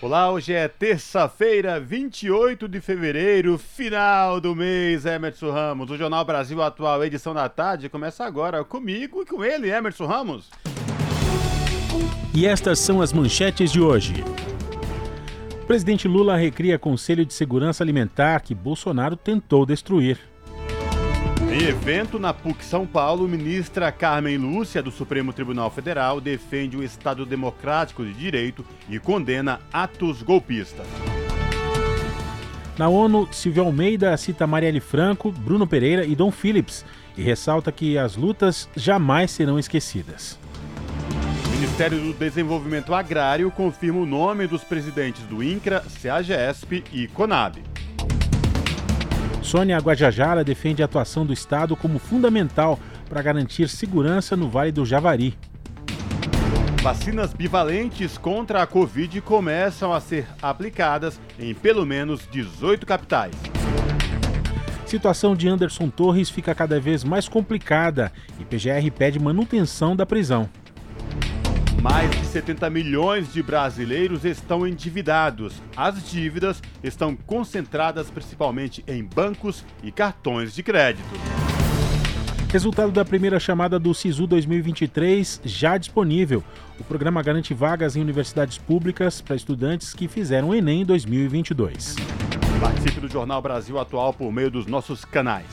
Olá, hoje é terça-feira, 28 de fevereiro, final do mês, Emerson Ramos. O Jornal Brasil Atual, edição da tarde, começa agora comigo e com ele, Emerson Ramos. E estas são as manchetes de hoje. Presidente Lula recria Conselho de Segurança Alimentar que Bolsonaro tentou destruir. Em evento na PUC São Paulo, ministra Carmen Lúcia, do Supremo Tribunal Federal, defende o Estado Democrático de Direito e condena atos golpistas. Na ONU, Silvio Almeida cita Marielle Franco, Bruno Pereira e Dom Phillips e ressalta que as lutas jamais serão esquecidas. O Ministério do Desenvolvimento Agrário confirma o nome dos presidentes do INCRA, CEAGESP e CONAB. Sônia Guajajara defende a atuação do Estado como fundamental para garantir segurança no Vale do Javari. Vacinas bivalentes contra a Covid começam a ser aplicadas em pelo menos 18 capitais. Situação de Anderson Torres fica cada vez mais complicada e PGR pede manutenção da prisão. Mais de 70 milhões de brasileiros estão endividados. As dívidas estão concentradas principalmente em bancos e cartões de crédito. Resultado da primeira chamada do SISU 2023 já disponível. O programa garante vagas em universidades públicas para estudantes que fizeram o Enem 2022. Participe do Jornal Brasil Atual por meio dos nossos canais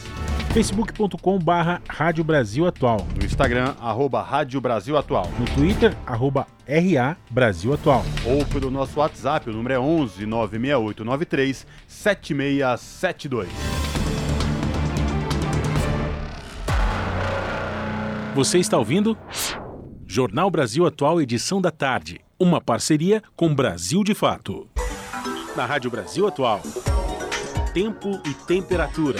facebook.com barra Rádio Brasil Atual. No Instagram, arroba Rádio Brasil Atual. No Twitter, arroba RA Brasil Atual. Ou pelo nosso WhatsApp, o número é 11 96893 7672. Você está ouvindo? Jornal Brasil Atual, edição da tarde. Uma parceria com Brasil de Fato. Na Rádio Brasil Atual. Tempo e temperatura.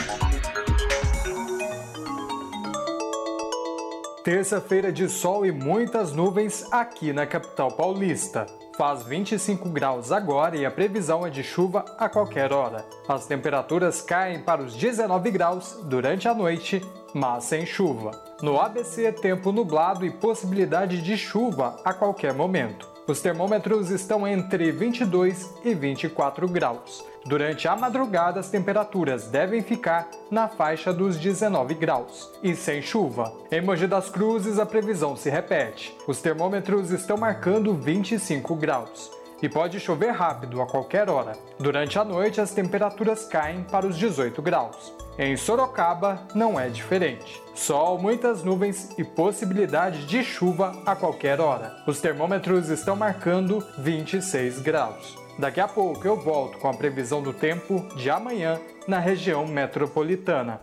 Terça-feira de sol e muitas nuvens aqui na capital paulista. Faz 25 graus agora e a previsão é de chuva a qualquer hora. As temperaturas caem para os 19 graus durante a noite, mas sem chuva. No ABC, tempo nublado e possibilidade de chuva a qualquer momento. Os termômetros estão entre 22 e 24 graus. Durante a madrugada, as temperaturas devem ficar na faixa dos 19 graus e sem chuva. Em Mogi das Cruzes, a previsão se repete. Os termômetros estão marcando 25 graus e pode chover rápido a qualquer hora. Durante a noite, as temperaturas caem para os 18 graus. Em Sorocaba, não é diferente. Sol, muitas nuvens e possibilidade de chuva a qualquer hora. Os termômetros estão marcando 26 graus. Daqui a pouco eu volto com a previsão do tempo de amanhã na região metropolitana.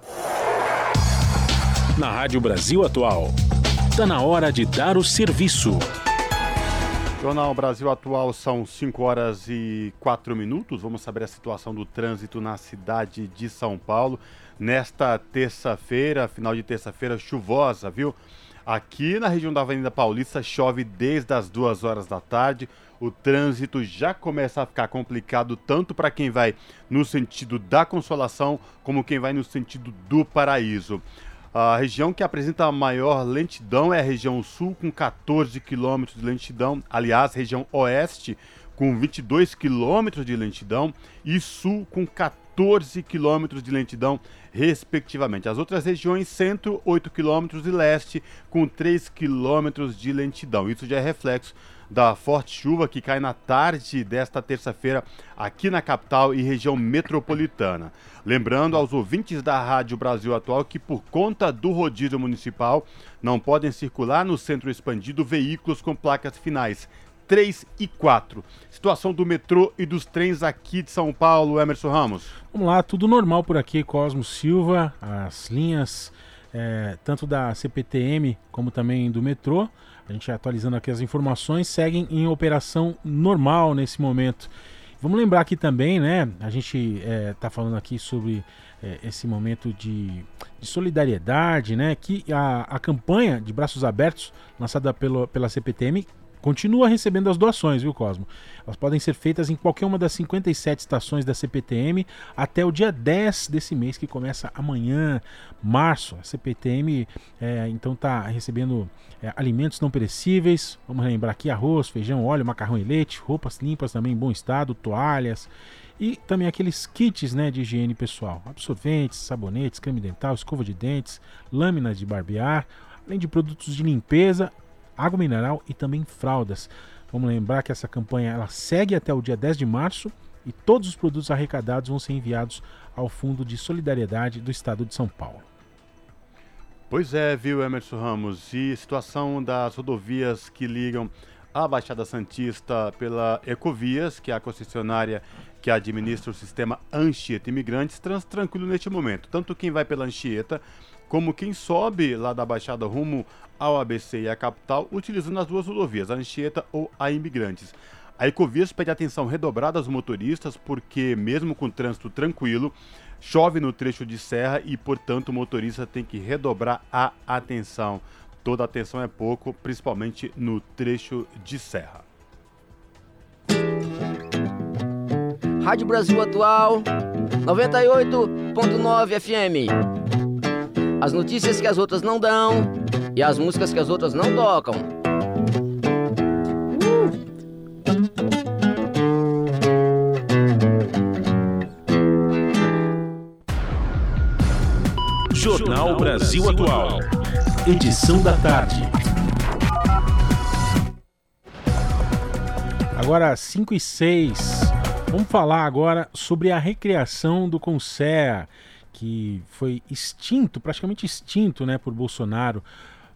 Na Rádio Brasil Atual, está na hora de dar o serviço. Jornal Brasil Atual são 5 horas e 4 minutos. Vamos saber a situação do trânsito na cidade de São Paulo. Nesta terça-feira, final de terça-feira chuvosa, viu? Aqui na região da Avenida Paulista chove desde as 2 horas da tarde o trânsito já começa a ficar complicado tanto para quem vai no sentido da Consolação como quem vai no sentido do Paraíso. A região que apresenta a maior lentidão é a região sul, com 14 quilômetros de lentidão. Aliás, região oeste, com 22 quilômetros de lentidão. E sul, com 14 quilômetros de lentidão, respectivamente. As outras regiões, centro, 8 quilômetros e leste, com 3 quilômetros de lentidão. Isso já é reflexo da forte chuva que cai na tarde desta terça-feira aqui na capital e região metropolitana. Lembrando aos ouvintes da Rádio Brasil Atual que, por conta do rodízio municipal, não podem circular no centro expandido veículos com placas finais 3 e 4. Situação do metrô e dos trens aqui de São Paulo, Emerson Ramos. Vamos lá, tudo normal por aqui, Cosmo Silva, as linhas é, tanto da CPTM como também do metrô a gente atualizando aqui as informações, seguem em operação normal nesse momento. Vamos lembrar aqui também, né? A gente está é, falando aqui sobre é, esse momento de, de, solidariedade, né? Que a, a campanha de braços abertos lançada pelo, pela CPTM continua recebendo as doações, viu, Cosmo? Elas podem ser feitas em qualquer uma das 57 estações da CPTM até o dia 10 desse mês, que começa amanhã, março. A CPTM é, então está recebendo é, alimentos não perecíveis. Vamos lembrar aqui: arroz, feijão, óleo, macarrão e leite, roupas limpas também em bom estado, toalhas. E também aqueles kits né, de higiene pessoal: absorventes, sabonetes, creme dental, escova de dentes, lâminas de barbear, além de produtos de limpeza, água mineral e também fraldas. Vamos lembrar que essa campanha ela segue até o dia 10 de março e todos os produtos arrecadados vão ser enviados ao Fundo de Solidariedade do Estado de São Paulo. Pois é, viu, Emerson Ramos? E situação das rodovias que ligam a Baixada Santista pela Ecovias, que é a concessionária que administra o sistema Anchieta Imigrantes, trans tranquilo neste momento. Tanto quem vai pela Anchieta como quem sobe lá da Baixada rumo ao ABC e à capital, utilizando as duas rodovias, a Anchieta ou a Imigrantes. A Ecovias pede atenção redobrada aos motoristas, porque mesmo com trânsito tranquilo, chove no trecho de serra e, portanto, o motorista tem que redobrar a atenção. Toda atenção é pouco, principalmente no trecho de serra. Rádio Brasil Atual, 98.9 FM. As notícias que as outras não dão e as músicas que as outras não tocam. Jornal Brasil Atual. Edição da tarde. Agora 5 e 6. Vamos falar agora sobre a recriação do Concea que foi extinto, praticamente extinto, né, por Bolsonaro.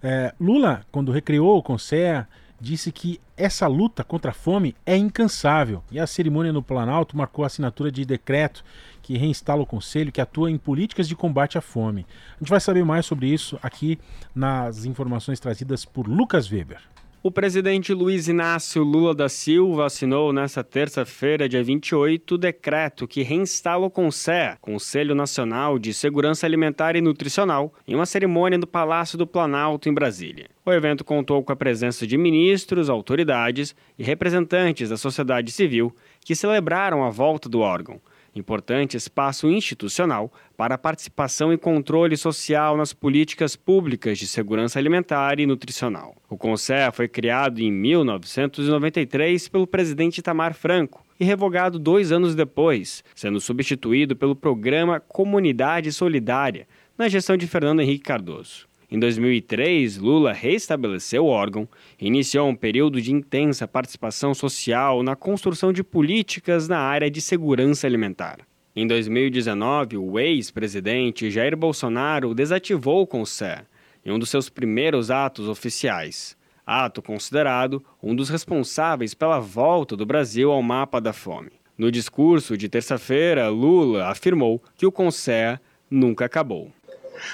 É, Lula, quando recriou o Conselho, disse que essa luta contra a fome é incansável. E a cerimônia no Planalto marcou a assinatura de decreto que reinstala o Conselho, que atua em políticas de combate à fome. A gente vai saber mais sobre isso aqui nas informações trazidas por Lucas Weber. O presidente Luiz Inácio Lula da Silva assinou nesta terça-feira, dia 28, o decreto que reinstala o CONSEA, Conselho Nacional de Segurança Alimentar e Nutricional, em uma cerimônia no Palácio do Planalto, em Brasília. O evento contou com a presença de ministros, autoridades e representantes da sociedade civil que celebraram a volta do órgão importante espaço institucional para a participação e controle social nas políticas públicas de segurança alimentar e nutricional. O CONSEA foi criado em 1993 pelo presidente Itamar Franco e revogado dois anos depois, sendo substituído pelo programa Comunidade Solidária, na gestão de Fernando Henrique Cardoso. Em 2003, Lula reestabeleceu o órgão e iniciou um período de intensa participação social na construção de políticas na área de segurança alimentar. Em 2019, o ex-presidente Jair Bolsonaro desativou o CONSE em um dos seus primeiros atos oficiais, ato considerado um dos responsáveis pela volta do Brasil ao mapa da fome. No discurso de terça-feira, Lula afirmou que o CONSE nunca acabou.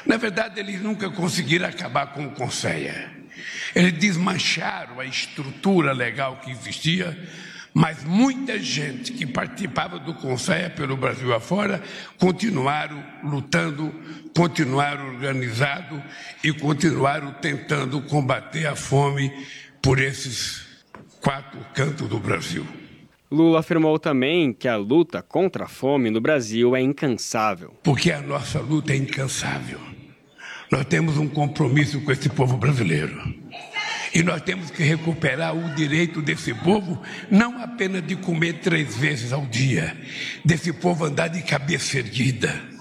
Na verdade, eles nunca conseguiram acabar com o Conceia. Eles desmancharam a estrutura legal que existia, mas muita gente que participava do Conceia pelo Brasil afora continuaram lutando, continuaram organizado e continuaram tentando combater a fome por esses quatro cantos do Brasil. Lula afirmou também que a luta contra a fome no Brasil é incansável. Porque a nossa luta é incansável. Nós temos um compromisso com esse povo brasileiro. E nós temos que recuperar o direito desse povo, não apenas de comer três vezes ao dia, desse povo andar de cabeça erguida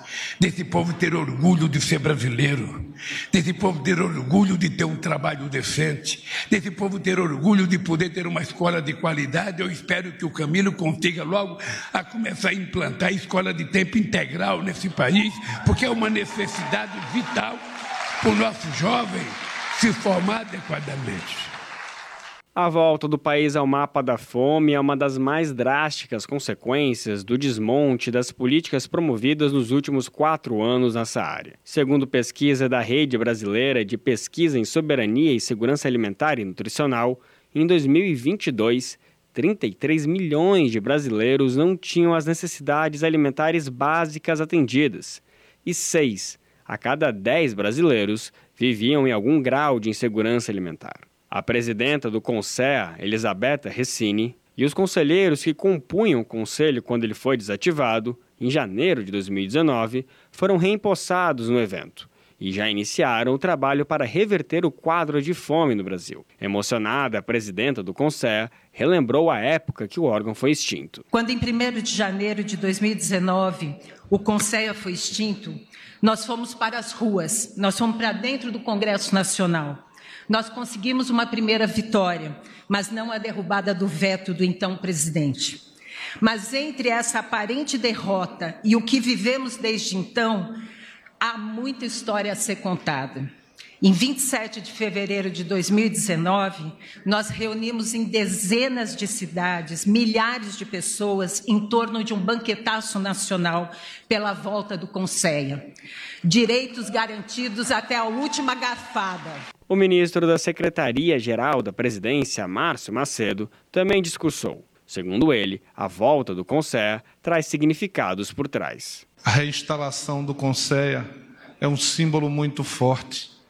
desse povo ter orgulho de ser brasileiro, desse povo ter orgulho de ter um trabalho decente, desse povo ter orgulho de poder ter uma escola de qualidade. Eu espero que o Camilo consiga logo a começar a implantar a escola de tempo integral nesse país, porque é uma necessidade vital para o nosso jovem se formar adequadamente. A volta do país ao mapa da fome é uma das mais drásticas consequências do desmonte das políticas promovidas nos últimos quatro anos nessa área. Segundo pesquisa da Rede Brasileira de Pesquisa em Soberania e Segurança Alimentar e Nutricional, em 2022, 33 milhões de brasileiros não tinham as necessidades alimentares básicas atendidas e 6 a cada 10 brasileiros viviam em algum grau de insegurança alimentar. A presidenta do CONSEA, Elisabetta Recini, e os conselheiros que compunham o conselho quando ele foi desativado, em janeiro de 2019, foram reempossados no evento e já iniciaram o trabalho para reverter o quadro de fome no Brasil. Emocionada, a presidenta do CONSEA relembrou a época que o órgão foi extinto. Quando, em 1 de janeiro de 2019, o CONSEA foi extinto, nós fomos para as ruas, nós fomos para dentro do Congresso Nacional. Nós conseguimos uma primeira vitória, mas não a derrubada do veto do então presidente. Mas entre essa aparente derrota e o que vivemos desde então, há muita história a ser contada. Em 27 de fevereiro de 2019, nós reunimos em dezenas de cidades, milhares de pessoas em torno de um banquetaço nacional pela volta do Conceia. Direitos garantidos até a última garfada. O ministro da Secretaria-Geral da Presidência, Márcio Macedo, também discursou. Segundo ele, a volta do Conceia traz significados por trás. A reinstalação do Conceia é um símbolo muito forte.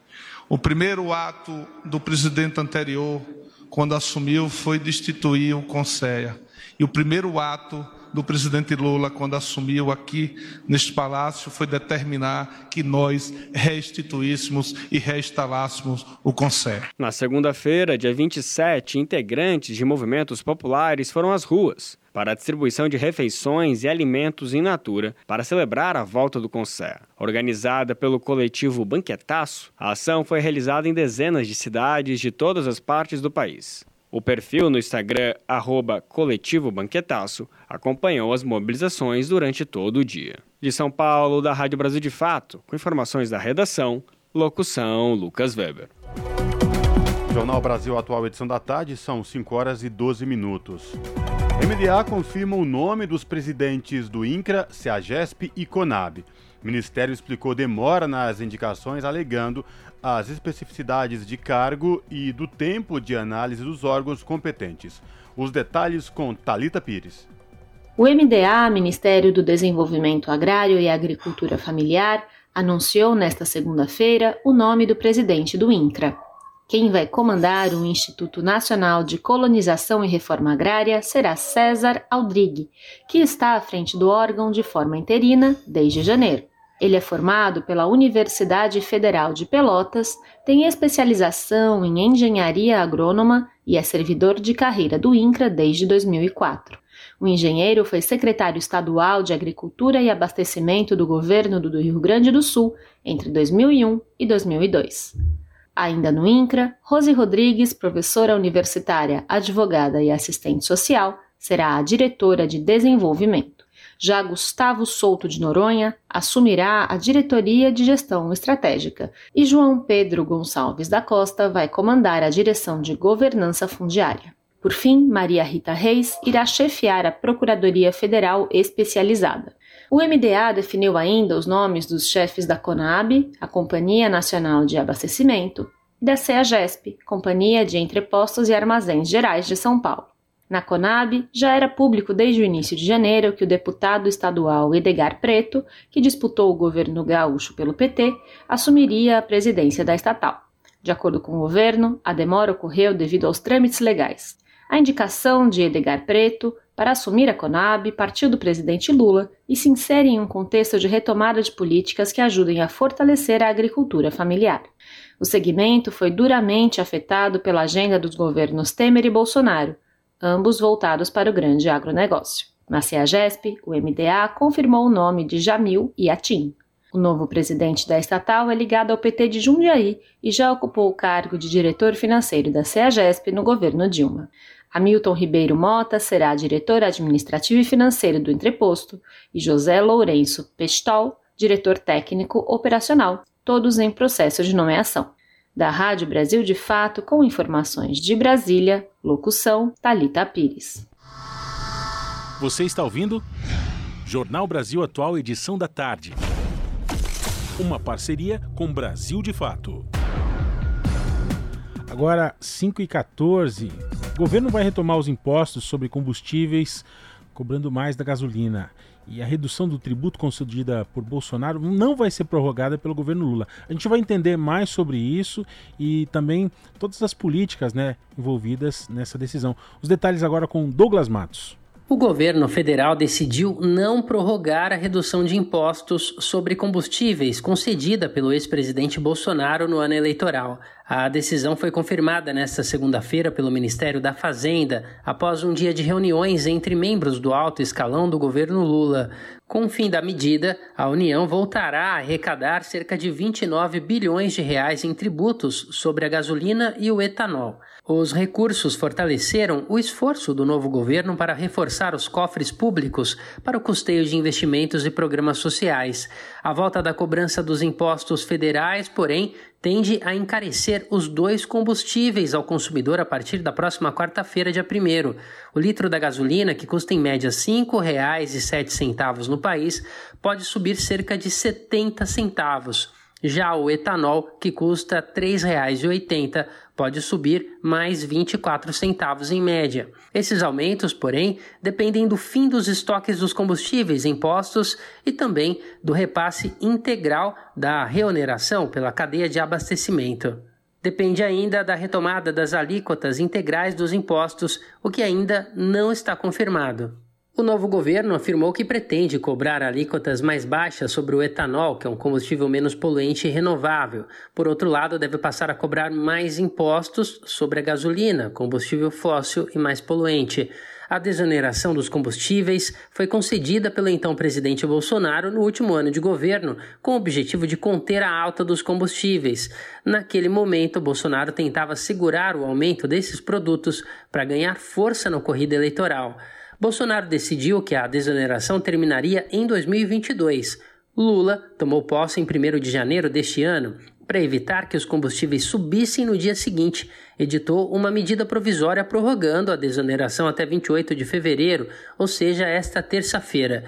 O primeiro ato do presidente anterior, quando assumiu, foi destituir o Conceia. E o primeiro ato do presidente Lula, quando assumiu aqui neste palácio, foi determinar que nós restituíssemos e reinstalássemos o Conselho. Na segunda-feira, dia 27, integrantes de movimentos populares foram às ruas para a distribuição de refeições e alimentos in natura para celebrar a volta do Conselho. Organizada pelo coletivo Banquetaço, a ação foi realizada em dezenas de cidades de todas as partes do país. O perfil no Instagram, arroba Coletivo Banquetaço, acompanhou as mobilizações durante todo o dia. De São Paulo, da Rádio Brasil de Fato, com informações da redação, locução Lucas Weber. Jornal Brasil Atual, edição da tarde, são 5 horas e 12 minutos. MDA confirma o nome dos presidentes do INCRA, CEAGESP e CONAB. O Ministério explicou demora nas indicações, alegando as especificidades de cargo e do tempo de análise dos órgãos competentes. Os detalhes com Talita Pires. O MDA, Ministério do Desenvolvimento Agrário e Agricultura Familiar, anunciou nesta segunda-feira o nome do presidente do INCRA. Quem vai comandar o Instituto Nacional de Colonização e Reforma Agrária será César Aldrigue, que está à frente do órgão de forma interina desde janeiro. Ele é formado pela Universidade Federal de Pelotas, tem especialização em engenharia agrônoma e é servidor de carreira do INCRA desde 2004. O engenheiro foi secretário estadual de Agricultura e Abastecimento do governo do Rio Grande do Sul entre 2001 e 2002. Ainda no INCRA, Rose Rodrigues, professora universitária, advogada e assistente social, será a diretora de desenvolvimento. Já Gustavo Souto de Noronha assumirá a diretoria de gestão estratégica e João Pedro Gonçalves da Costa vai comandar a direção de governança fundiária. Por fim, Maria Rita Reis irá chefiar a Procuradoria Federal Especializada. O MDA definiu ainda os nomes dos chefes da CONAB, a Companhia Nacional de Abastecimento, e da CEAGESP, Companhia de Entrepostos e Armazéns Gerais de São Paulo. Na Conab, já era público desde o início de janeiro que o deputado estadual Edgar Preto, que disputou o governo gaúcho pelo PT, assumiria a presidência da estatal. De acordo com o governo, a demora ocorreu devido aos trâmites legais. A indicação de Edgar Preto para assumir a Conab partiu do presidente Lula e se insere em um contexto de retomada de políticas que ajudem a fortalecer a agricultura familiar. O segmento foi duramente afetado pela agenda dos governos Temer e Bolsonaro, ambos voltados para o grande agronegócio. Na CEAGESP, o MDA confirmou o nome de Jamil Iatim. O novo presidente da estatal é ligado ao PT de Jundiaí e já ocupou o cargo de diretor financeiro da CEAGESP no governo Dilma. Hamilton Ribeiro Mota será diretor administrativo e financeiro do entreposto e José Lourenço Pestol, diretor técnico operacional, todos em processo de nomeação da Rádio Brasil de Fato, com informações de Brasília, locução Talita Pires. Você está ouvindo? Jornal Brasil Atual, edição da tarde. Uma parceria com Brasil de Fato. Agora, 5 e 14 O governo vai retomar os impostos sobre combustíveis, cobrando mais da gasolina. E a redução do tributo concedida por Bolsonaro não vai ser prorrogada pelo governo Lula. A gente vai entender mais sobre isso e também todas as políticas né, envolvidas nessa decisão. Os detalhes agora com Douglas Matos. O governo federal decidiu não prorrogar a redução de impostos sobre combustíveis concedida pelo ex-presidente Bolsonaro no ano eleitoral. A decisão foi confirmada nesta segunda-feira pelo Ministério da Fazenda, após um dia de reuniões entre membros do alto escalão do governo Lula. Com o fim da medida, a União voltará a arrecadar cerca de 29 bilhões de reais em tributos sobre a gasolina e o etanol. Os recursos fortaleceram o esforço do novo governo para reforçar os cofres públicos para o custeio de investimentos e programas sociais. A volta da cobrança dos impostos federais, porém, tende a encarecer os dois combustíveis ao consumidor a partir da próxima quarta-feira, dia 1. O litro da gasolina, que custa em média R$ 5,07 no país, pode subir cerca de 70 centavos. Já o etanol, que custa R$ 3,80, pode subir mais 24 centavos em média. Esses aumentos, porém, dependem do fim dos estoques dos combustíveis impostos e também do repasse integral da reoneração pela cadeia de abastecimento. Depende ainda da retomada das alíquotas integrais dos impostos, o que ainda não está confirmado. O novo governo afirmou que pretende cobrar alíquotas mais baixas sobre o etanol, que é um combustível menos poluente e renovável. Por outro lado, deve passar a cobrar mais impostos sobre a gasolina, combustível fóssil e mais poluente. A desoneração dos combustíveis foi concedida pelo então presidente Bolsonaro no último ano de governo, com o objetivo de conter a alta dos combustíveis. Naquele momento, Bolsonaro tentava segurar o aumento desses produtos para ganhar força na corrida eleitoral. Bolsonaro decidiu que a desoneração terminaria em 2022. Lula tomou posse em 1 de janeiro deste ano. Para evitar que os combustíveis subissem no dia seguinte, editou uma medida provisória prorrogando a desoneração até 28 de fevereiro, ou seja, esta terça-feira.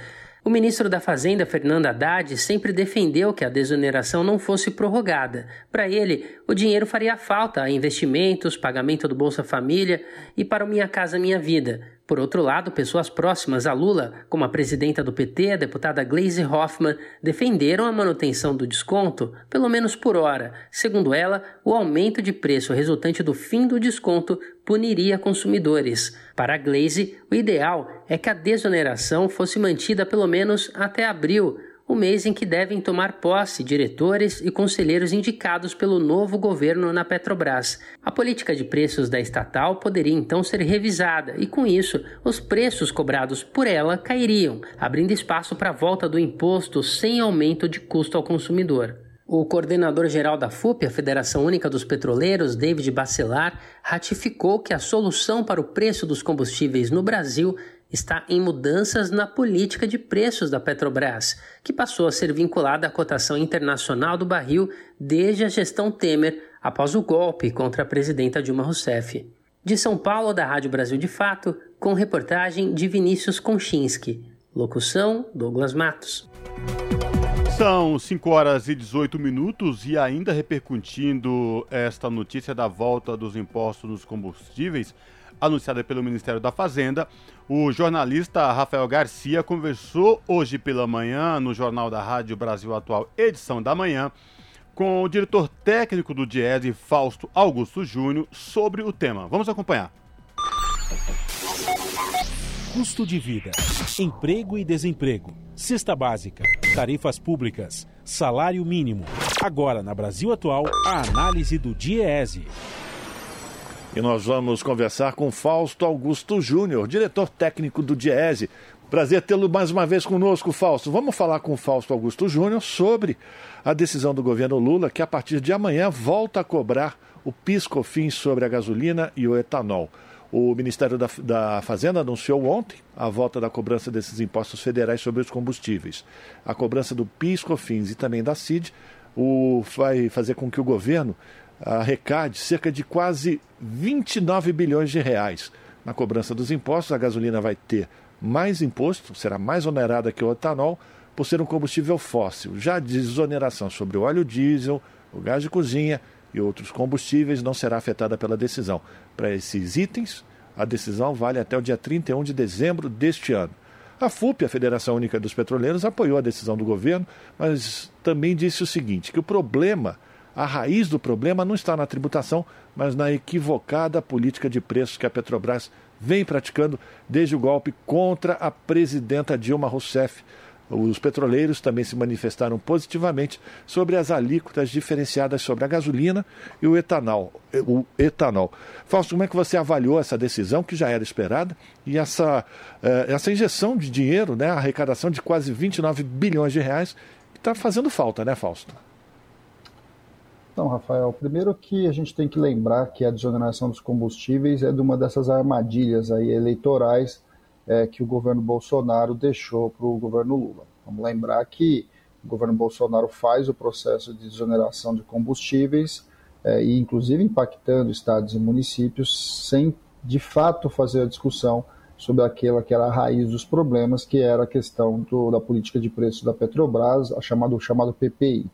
O ministro da Fazenda, Fernando Haddad, sempre defendeu que a desoneração não fosse prorrogada. Para ele, o dinheiro faria falta a investimentos, pagamento do Bolsa Família e para o Minha Casa Minha Vida. Por outro lado, pessoas próximas a Lula, como a presidenta do PT, a deputada Gleisi Hoffmann, defenderam a manutenção do desconto, pelo menos por hora. Segundo ela, o aumento de preço resultante do fim do desconto puniria consumidores. Para a Gleisi, o ideal é que a desoneração fosse mantida pelo menos até abril, o mês em que devem tomar posse diretores e conselheiros indicados pelo novo governo na Petrobras. A política de preços da estatal poderia então ser revisada e, com isso, os preços cobrados por ela cairiam, abrindo espaço para a volta do imposto sem aumento de custo ao consumidor. O coordenador-geral da FUP, a Federação Única dos Petroleiros, David Bacelar, ratificou que a solução para o preço dos combustíveis no Brasil está em mudanças na política de preços da Petrobras, que passou a ser vinculada à cotação internacional do barril desde a gestão Temer, após o golpe contra a presidenta Dilma Rousseff. De São Paulo, da Rádio Brasil de Fato, com reportagem de Vinícius Konchinski. Locução: Douglas Matos. São 5 horas e 18 minutos e ainda repercutindo esta notícia da volta dos impostos nos combustíveis, anunciada pelo Ministério da Fazenda, o jornalista Rafael Garcia conversou hoje pela manhã no Jornal da Rádio Brasil Atual, edição da manhã, com o diretor técnico do Diese, Fausto Augusto Júnior, sobre o tema. Vamos acompanhar. Custo de vida, emprego e desemprego, cesta básica, tarifas públicas, salário mínimo. Agora, na Brasil Atual, a análise do Diese. E nós vamos conversar com Fausto Augusto Júnior, diretor técnico do Diese. Prazer tê-lo mais uma vez conosco, Fausto. Vamos falar com Fausto Augusto Júnior sobre a decisão do governo Lula que a partir de amanhã volta a cobrar o PIS/COFINS sobre a gasolina e o etanol. O Ministério da, da, Fazenda anunciou ontem a volta da cobrança desses impostos federais sobre os combustíveis. A cobrança do PIS, COFINS e também da CID o, vai fazer com que o governo arrecade cerca de quase 29 bilhões de reais. Na cobrança dos impostos, a gasolina vai ter mais imposto, será mais onerada que o etanol, por ser um combustível fóssil. Já a desoneração sobre o óleo diesel, o gás de cozinha e outros combustíveis não será afetada pela decisão. Para esses itens, A decisão vale até o dia 31 de dezembro deste ano. A FUP, a Federação Única dos Petroleiros, apoiou a decisão do governo, mas também disse o seguinte: que o problema, a raiz do problema não está na tributação, mas na equivocada política de preços que a Petrobras vem praticando desde o golpe contra a presidenta Dilma Rousseff os petroleiros também se manifestaram positivamente sobre as alíquotas diferenciadas sobre a gasolina e o etanol. O etanol. Fausto, como é que você avaliou essa decisão, que já era esperada, e essa, eh, essa injeção de dinheiro, né, a arrecadação de quase 29 bilhões de reais, que está fazendo falta, né, Fausto? Então, Rafael, primeiro que a gente tem que lembrar que a desoneração dos combustíveis é de uma dessas armadilhas aí eleitorais é, que o governo Bolsonaro deixou para o governo Lula. Vamos lembrar que o governo Bolsonaro faz o processo de desoneração de combustíveis é, e, inclusive, impactando estados e municípios sem, de fato, fazer a discussão sobre aquela que era a raiz dos problemas, que era a questão do, da política de preço da Petrobras, a chamado, chamado PPI.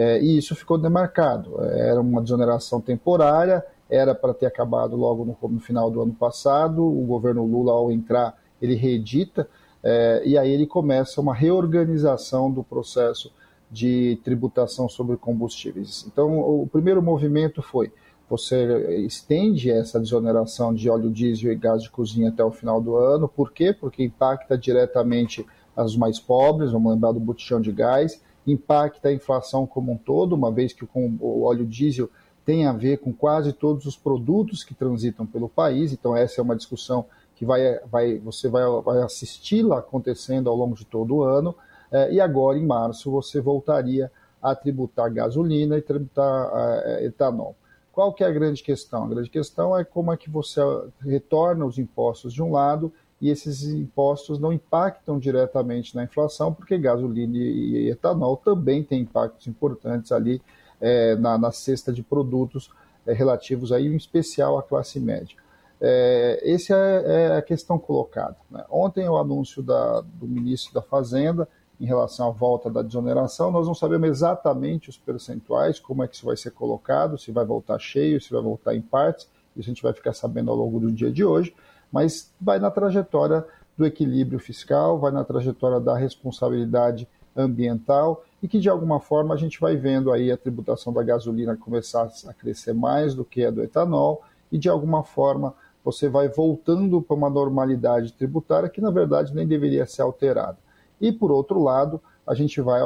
É, e isso ficou demarcado. Era uma desoneração temporária era para ter acabado logo no, no, final do ano passado. O governo Lula, ao entrar, ele reedita é, e aí ele começa uma reorganização do processo de tributação sobre combustíveis. Então, o primeiro movimento foi você estende essa desoneração de óleo diesel e gás de cozinha até o final do ano. Por quê? Porque impacta diretamente as mais pobres, vamos lembrar do botijão de gás, impacta a inflação como um todo, uma vez que o óleo diesel tem a ver com quase todos os produtos que transitam pelo país. Então, essa é uma discussão que vai, vai, você vai, vai assisti-la acontecendo ao longo de todo o ano. É, e agora, em março, você voltaria a tributar gasolina e tributar é, etanol. Qual que é a grande questão? A grande questão é como é que você retorna os impostos de um lado e esses impostos não impactam diretamente na inflação, porque gasolina e etanol também têm impactos importantes ali é, na, na, cesta de produtos é, relativos aí, em especial à classe média. É, essa é, é, a questão colocada. Né? Ontem o anúncio da, do ministro da Fazenda em relação à volta da desoneração, nós não sabemos exatamente os percentuais, como é que isso vai ser colocado, se vai voltar cheio, se vai voltar em partes, isso a gente vai ficar sabendo ao longo do dia de hoje, mas vai na trajetória do equilíbrio fiscal, vai na trajetória da responsabilidade ambiental e que de alguma forma a gente vai vendo aí a tributação da gasolina começar a crescer mais do que a do etanol e de alguma forma você vai voltando para uma normalidade tributária que na verdade nem deveria ser alterada. E por outro lado, a gente vai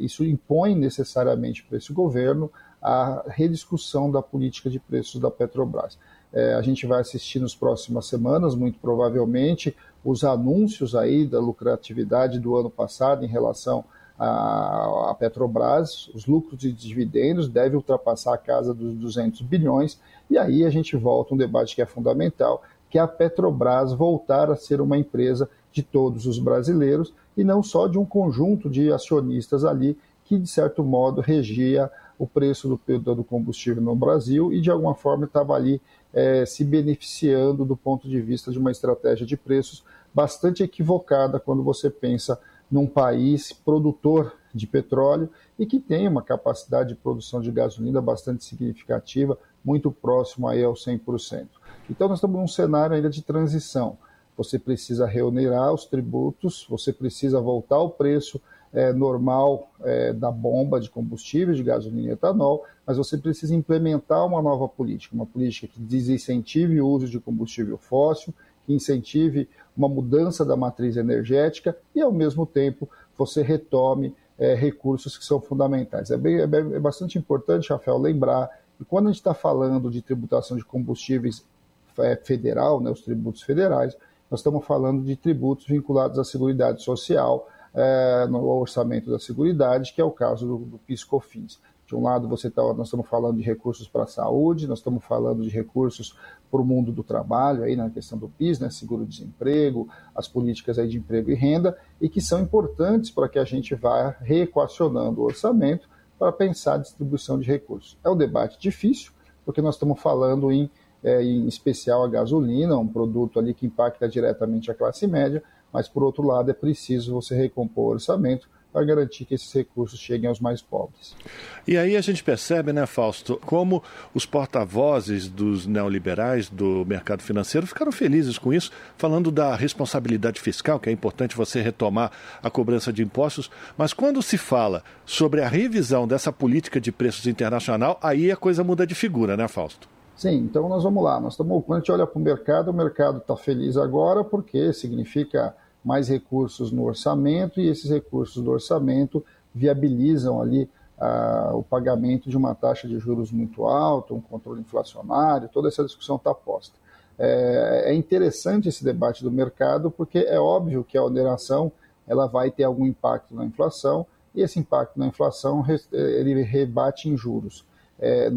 isso impõe necessariamente para esse governo a rediscussão da política de preços da Petrobras. É, a gente vai assistir nas próximas semanas, muito provavelmente, os anúncios aí da lucratividade do ano passado em relação à Petrobras, os lucros e dividendos devem ultrapassar a casa dos 200 bilhões, e aí a gente volta a um debate que é fundamental, que é a Petrobras voltar a ser uma empresa de todos os brasileiros e não só de um conjunto de acionistas ali que, de certo modo, regia o preço do, do combustível no Brasil e, de alguma forma, estava ali é, se beneficiando do ponto de vista de uma estratégia de preços bastante equivocada quando você pensa num país produtor de petróleo e que tem uma capacidade de produção de gasolina bastante significativa, muito próximo aí ao 100%. Então nós estamos num cenário ainda de transição. Você precisa reonerar os tributos, você precisa voltar ao preço é, normal é, da bomba de combustível, de gasolina e etanol, mas você precisa implementar uma nova política, uma política que desincentive o uso de combustível fóssil, que incentive uma mudança da matriz energética e, ao mesmo tempo, você retome é, recursos que são fundamentais. É, bem, é, é bastante importante, Rafael, lembrar que quando a gente está falando de tributação de combustíveis é, federal, né, os tributos federais, nós estamos falando de tributos vinculados à Seguridade Social, é, no orçamento da Seguridade, que é o caso do, do PIS-COFINS. De um lado, você tá, nós estamos falando de recursos para a saúde, nós estamos falando de recursos para o mundo do trabalho, aí na questão do PIS, né, seguro-desemprego, as políticas aí de emprego e renda, e que são importantes para que a gente vá reequacionando o orçamento para pensar a distribuição de recursos. É um debate difícil, porque nós estamos falando em, é, em especial a gasolina, um produto ali que impacta diretamente a classe média, mas por outro lado é preciso você recompor o orçamento para garantir que esses recursos cheguem aos mais pobres. E aí a gente percebe, né, Fausto, como os porta-vozes dos neoliberais do mercado financeiro ficaram felizes com isso, falando da responsabilidade fiscal, que é importante você retomar a cobrança de impostos, mas quando se fala sobre a revisão dessa política de preços internacional, aí a coisa muda de figura, né, Fausto? Sim, então nós vamos lá. Nós estamos, quando a gente olha para o mercado, o mercado está feliz agora porque significa mais recursos no orçamento e esses recursos do orçamento viabilizam ali ah, o pagamento de uma taxa de juros muito alta, um controle inflacionário, toda essa discussão está posta. É, é, interessante esse debate do mercado porque é óbvio que a oneração ela vai ter algum impacto na inflação e esse impacto na inflação ele rebate em juros. É,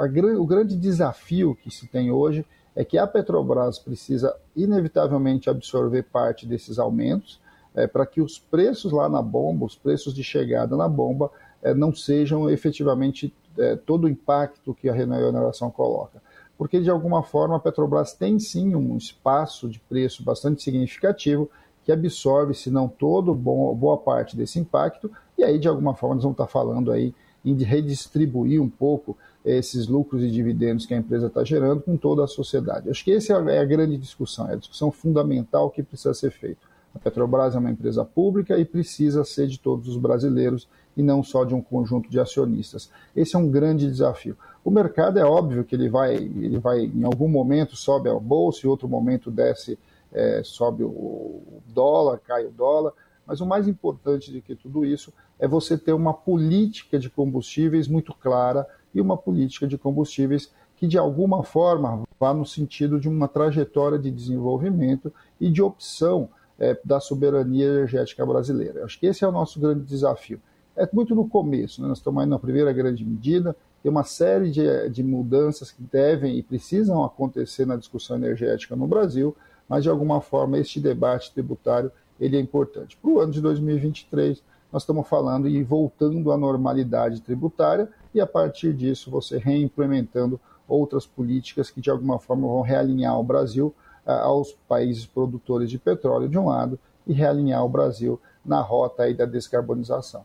a, o grande desafio que se tem hoje é que a Petrobras precisa inevitavelmente absorver parte desses aumentos é, para que os preços lá na bomba, os preços de chegada na bomba, é, não sejam efetivamente é, todo o impacto que a remuneração coloca. Porque, de alguma forma, a Petrobras tem sim um espaço de preço bastante significativo que absorve, se não todo, bom, boa parte desse impacto, e aí, de alguma forma, nós vamos estar falando aí em redistribuir um pouco esses lucros e dividendos que a empresa está gerando com toda a sociedade. Acho que essa é a grande discussão, é a discussão fundamental que precisa ser feita. A Petrobras é uma empresa pública e precisa ser de todos os brasileiros e não só de um conjunto de acionistas. Esse é um grande desafio. O mercado é óbvio que ele vai, ele vai em algum momento sobe a bolsa, em outro momento desce, é, sobe o dólar, cai o dólar, mas o mais importante de que tudo isso é você ter uma política de combustíveis muito clara e uma política de combustíveis que, de alguma forma, vá no sentido de uma trajetória de desenvolvimento e de opção é, da soberania energética brasileira. Acho que esse é o nosso grande desafio. É muito no começo, né? nós estamos aí na primeira grande medida, tem uma série de, de mudanças que devem e precisam acontecer na discussão energética no Brasil, mas de alguma forma este debate tributário ele é importante. Para o ano de 2023, nós estamos falando e voltando à normalidade tributária, e a partir disso você reimplementando outras políticas que de alguma forma vão realinhar o Brasil ah, aos países produtores de petróleo de um lado e realinhar o Brasil na rota aí da descarbonização.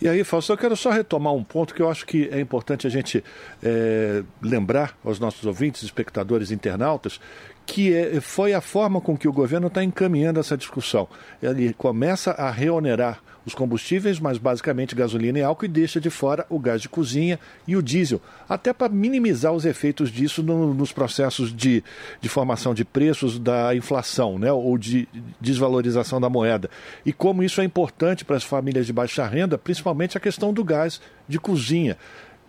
E aí, Fausto, eu quero só retomar um ponto que eu acho que é importante a gente é, lembrar aos nossos ouvintes, espectadores, internautas, que é, foi a forma com que o governo está encaminhando essa discussão. Ele começa a reonerar os combustíveis, mas basicamente gasolina e álcool, e deixa de fora o gás de cozinha e o diesel, até para minimizar os efeitos disso no, nos processos de, de formação de preços da inflação, né, ou de desvalorização da moeda. E como isso é importante para as famílias de baixa renda, principalmente a questão do gás de cozinha.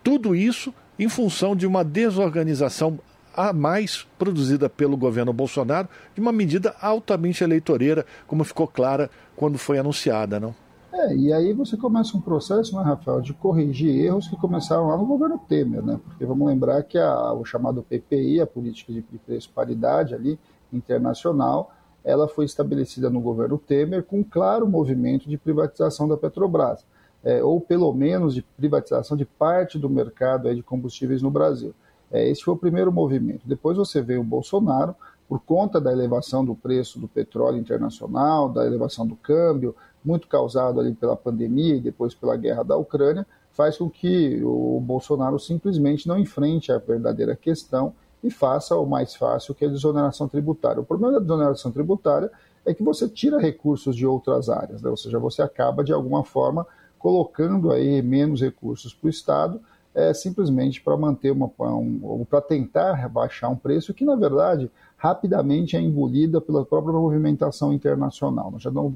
Tudo isso em função de uma desorganização a mais produzida pelo governo Bolsonaro, de uma medida altamente eleitoreira, como ficou clara quando foi anunciada, não? É, e aí você começa um processo, né, Rafael, de corrigir erros que começaram lá no governo Temer, né? Porque vamos lembrar que a, o chamado PPI, a política de preço paridade ali, internacional, ela foi estabelecida no governo Temer com um claro movimento de privatização da Petrobras, é, ou pelo menos de privatização de parte do mercado de combustíveis no Brasil. É, esse foi o primeiro movimento. Depois você vê o Bolsonaro, por conta da elevação do preço do petróleo internacional, da elevação do câmbio, muito causado ali pela pandemia e depois pela guerra da Ucrânia, faz com que o Bolsonaro simplesmente não enfrente a verdadeira questão e faça o mais fácil, que é a desoneração tributária. O problema da desoneração tributária é que você tira recursos de outras áreas, né? ou seja, você acaba de alguma forma colocando aí menos recursos para o Estado é, simplesmente para manter uma, um, para tentar baixar um preço que, na verdade, rapidamente é engolida pela própria movimentação internacional. Nós já, não,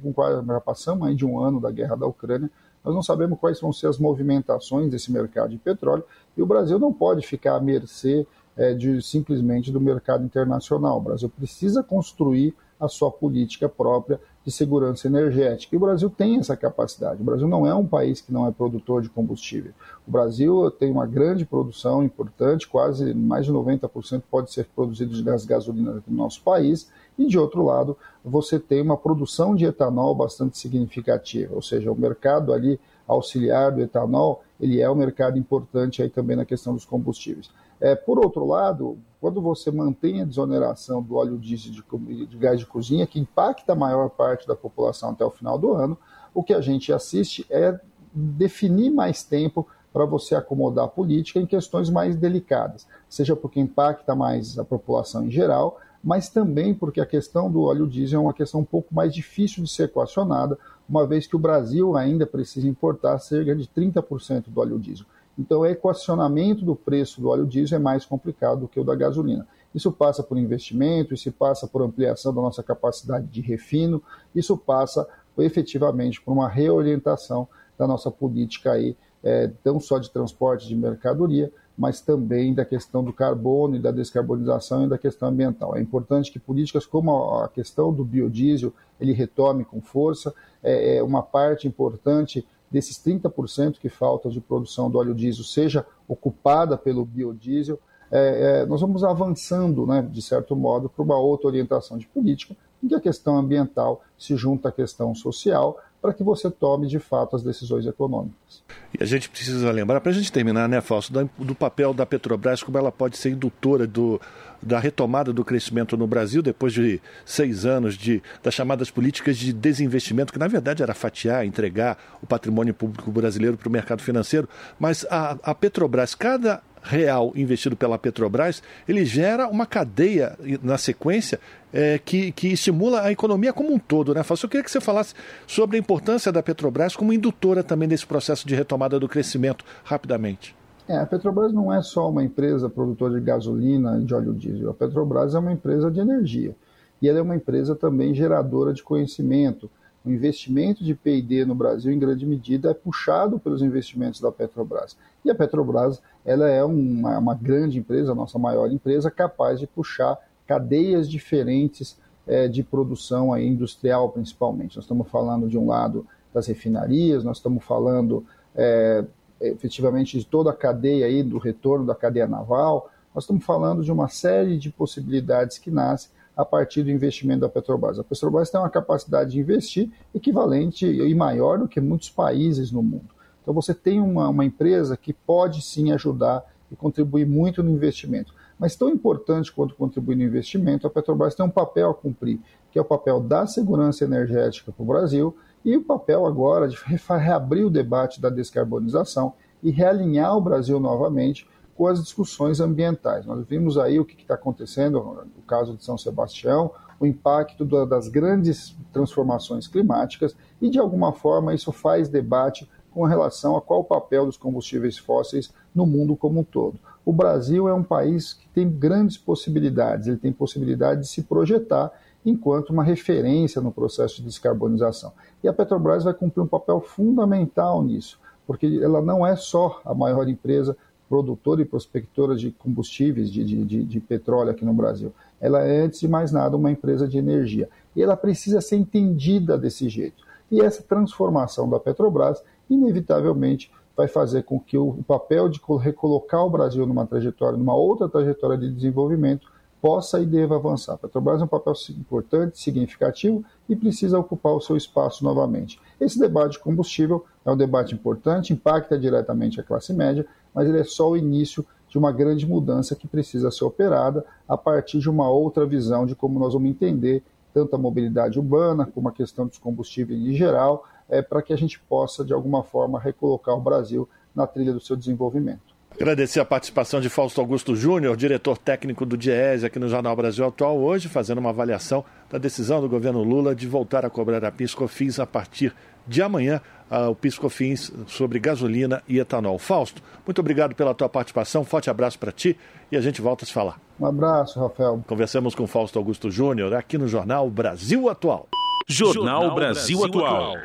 já passamos aí de um ano da guerra da Ucrânia, nós não sabemos quais vão ser as movimentações desse mercado de petróleo e o Brasil não pode ficar à mercê é, de, simplesmente do mercado internacional. O Brasil precisa construir a sua política própria de segurança energética. E o Brasil tem essa capacidade. O Brasil não é um país que não é produtor de combustível. O Brasil tem uma grande produção importante, quase mais de 90% pode ser produzido de gás gasolina no nosso país. E de outro lado, você tem uma produção de etanol bastante significativa, ou seja, o mercado ali auxiliar do etanol, ele é um mercado importante aí também na questão dos combustíveis. É, por outro lado, quando você mantém a desoneração do óleo diesel de, de gás de cozinha, que impacta a maior parte da população até o final do ano, o que a gente assiste é definir mais tempo para você acomodar a política em questões mais delicadas, seja porque impacta mais a população em geral, mas também porque a questão do óleo diesel é uma questão um pouco mais difícil de ser equacionada, uma vez que o Brasil ainda precisa importar cerca de 30% do óleo diesel. Então, o equacionamento do preço do óleo diesel é mais complicado do que o da gasolina. Isso passa por investimento, isso passa por ampliação da nossa capacidade de refino, isso passa efetivamente por uma reorientação da nossa política aí, é, não só de transporte de mercadoria, mas também da questão do carbono e da descarbonização e da questão ambiental. É importante que políticas como a questão do biodiesel ele retome com força, é, é uma parte importante desses 30% que falta de produção do óleo diesel seja ocupada pelo biodiesel, é, é, nós vamos avançando, né, de certo modo, para uma outra orientação de política, em que a questão ambiental se junta à questão social, para que você tome de fato as decisões econômicas. E a gente precisa lembrar, para a gente terminar, né, Fausto, do papel da Petrobras, como ela pode ser indutora do, da retomada do crescimento no Brasil, depois de seis anos de, das chamadas políticas de desinvestimento, que na verdade era fatiar, entregar o patrimônio público brasileiro para o mercado financeiro. Mas a, a Petrobras, cada real investido pela Petrobras, ele gera uma cadeia na sequência é, que, que estimula a economia como um todo, né? Eu queria que você falasse sobre a importância da Petrobras como indutora também desse processo de retomada do crescimento, rapidamente. É, a Petrobras não é só uma empresa produtora de gasolina e de óleo diesel. A Petrobras é uma empresa de energia. E ela é uma empresa também geradora de conhecimento. O investimento de P&D no Brasil, em grande medida, é puxado pelos investimentos da Petrobras. E a Petrobras ela é uma, uma grande empresa, a nossa maior empresa, capaz de puxar cadeias diferentes é, de produção aí, industrial, principalmente. Nós estamos falando, de um lado, das refinarias, nós estamos falando é, efetivamente de toda a cadeia aí, do retorno da cadeia naval, nós estamos falando de uma série de possibilidades que nascem a partir do investimento da Petrobras. A Petrobras tem uma capacidade de investir equivalente e maior do que muitos países no mundo. Então você tem uma, uma empresa que pode sim ajudar e contribuir muito no investimento. Mas tão importante quanto contribuir no investimento, a Petrobras tem um papel a cumprir, que é o papel da segurança energética para o Brasil e o papel agora de reabrir o debate da descarbonização e realinhar o Brasil novamente com as discussões ambientais. Nós vimos aí o que está acontecendo no caso de São Sebastião, o impacto das grandes transformações climáticas e, de alguma forma, isso faz debate com relação a qual o papel dos combustíveis fósseis no mundo como um todo. O Brasil é um país que tem grandes possibilidades, ele tem possibilidade de se projetar enquanto uma referência no processo de descarbonização. E a Petrobras vai cumprir um papel fundamental nisso, porque ela não é só a maior empresa produtora e prospectora de combustíveis, de, de, de, petróleo aqui no Brasil. Ela é, antes de mais nada, uma empresa de energia. E ela precisa ser entendida desse jeito. E essa transformação da Petrobras, inevitavelmente, vai fazer com que o papel de recolocar o Brasil numa trajetória, numa outra trajetória de desenvolvimento, possa e deva avançar. A Petrobras é um papel importante, significativo e precisa ocupar o seu espaço novamente. Esse debate de combustível é um debate importante, impacta diretamente a classe média, mas ele é só o início de uma grande mudança que precisa ser operada a partir de uma outra visão de como nós vamos entender tanto a mobilidade urbana como a questão dos combustíveis em geral, é, para que a gente possa, de alguma forma, recolocar o Brasil na trilha do seu desenvolvimento. Agradecer a participação de Fausto Augusto Júnior, diretor técnico do DIES aqui no Jornal Brasil Atual, hoje, fazendo uma avaliação da decisão do governo Lula de voltar a cobrar a PiscoFins a partir de amanhã, o PiscoFins sobre gasolina e etanol. Fausto, muito obrigado pela tua participação, forte abraço para ti e a gente volta a se falar. Um abraço, Rafael. Conversamos com Fausto Augusto Júnior aqui no Jornal Brasil Atual. Jornal, Jornal Brasil, Brasil Atual.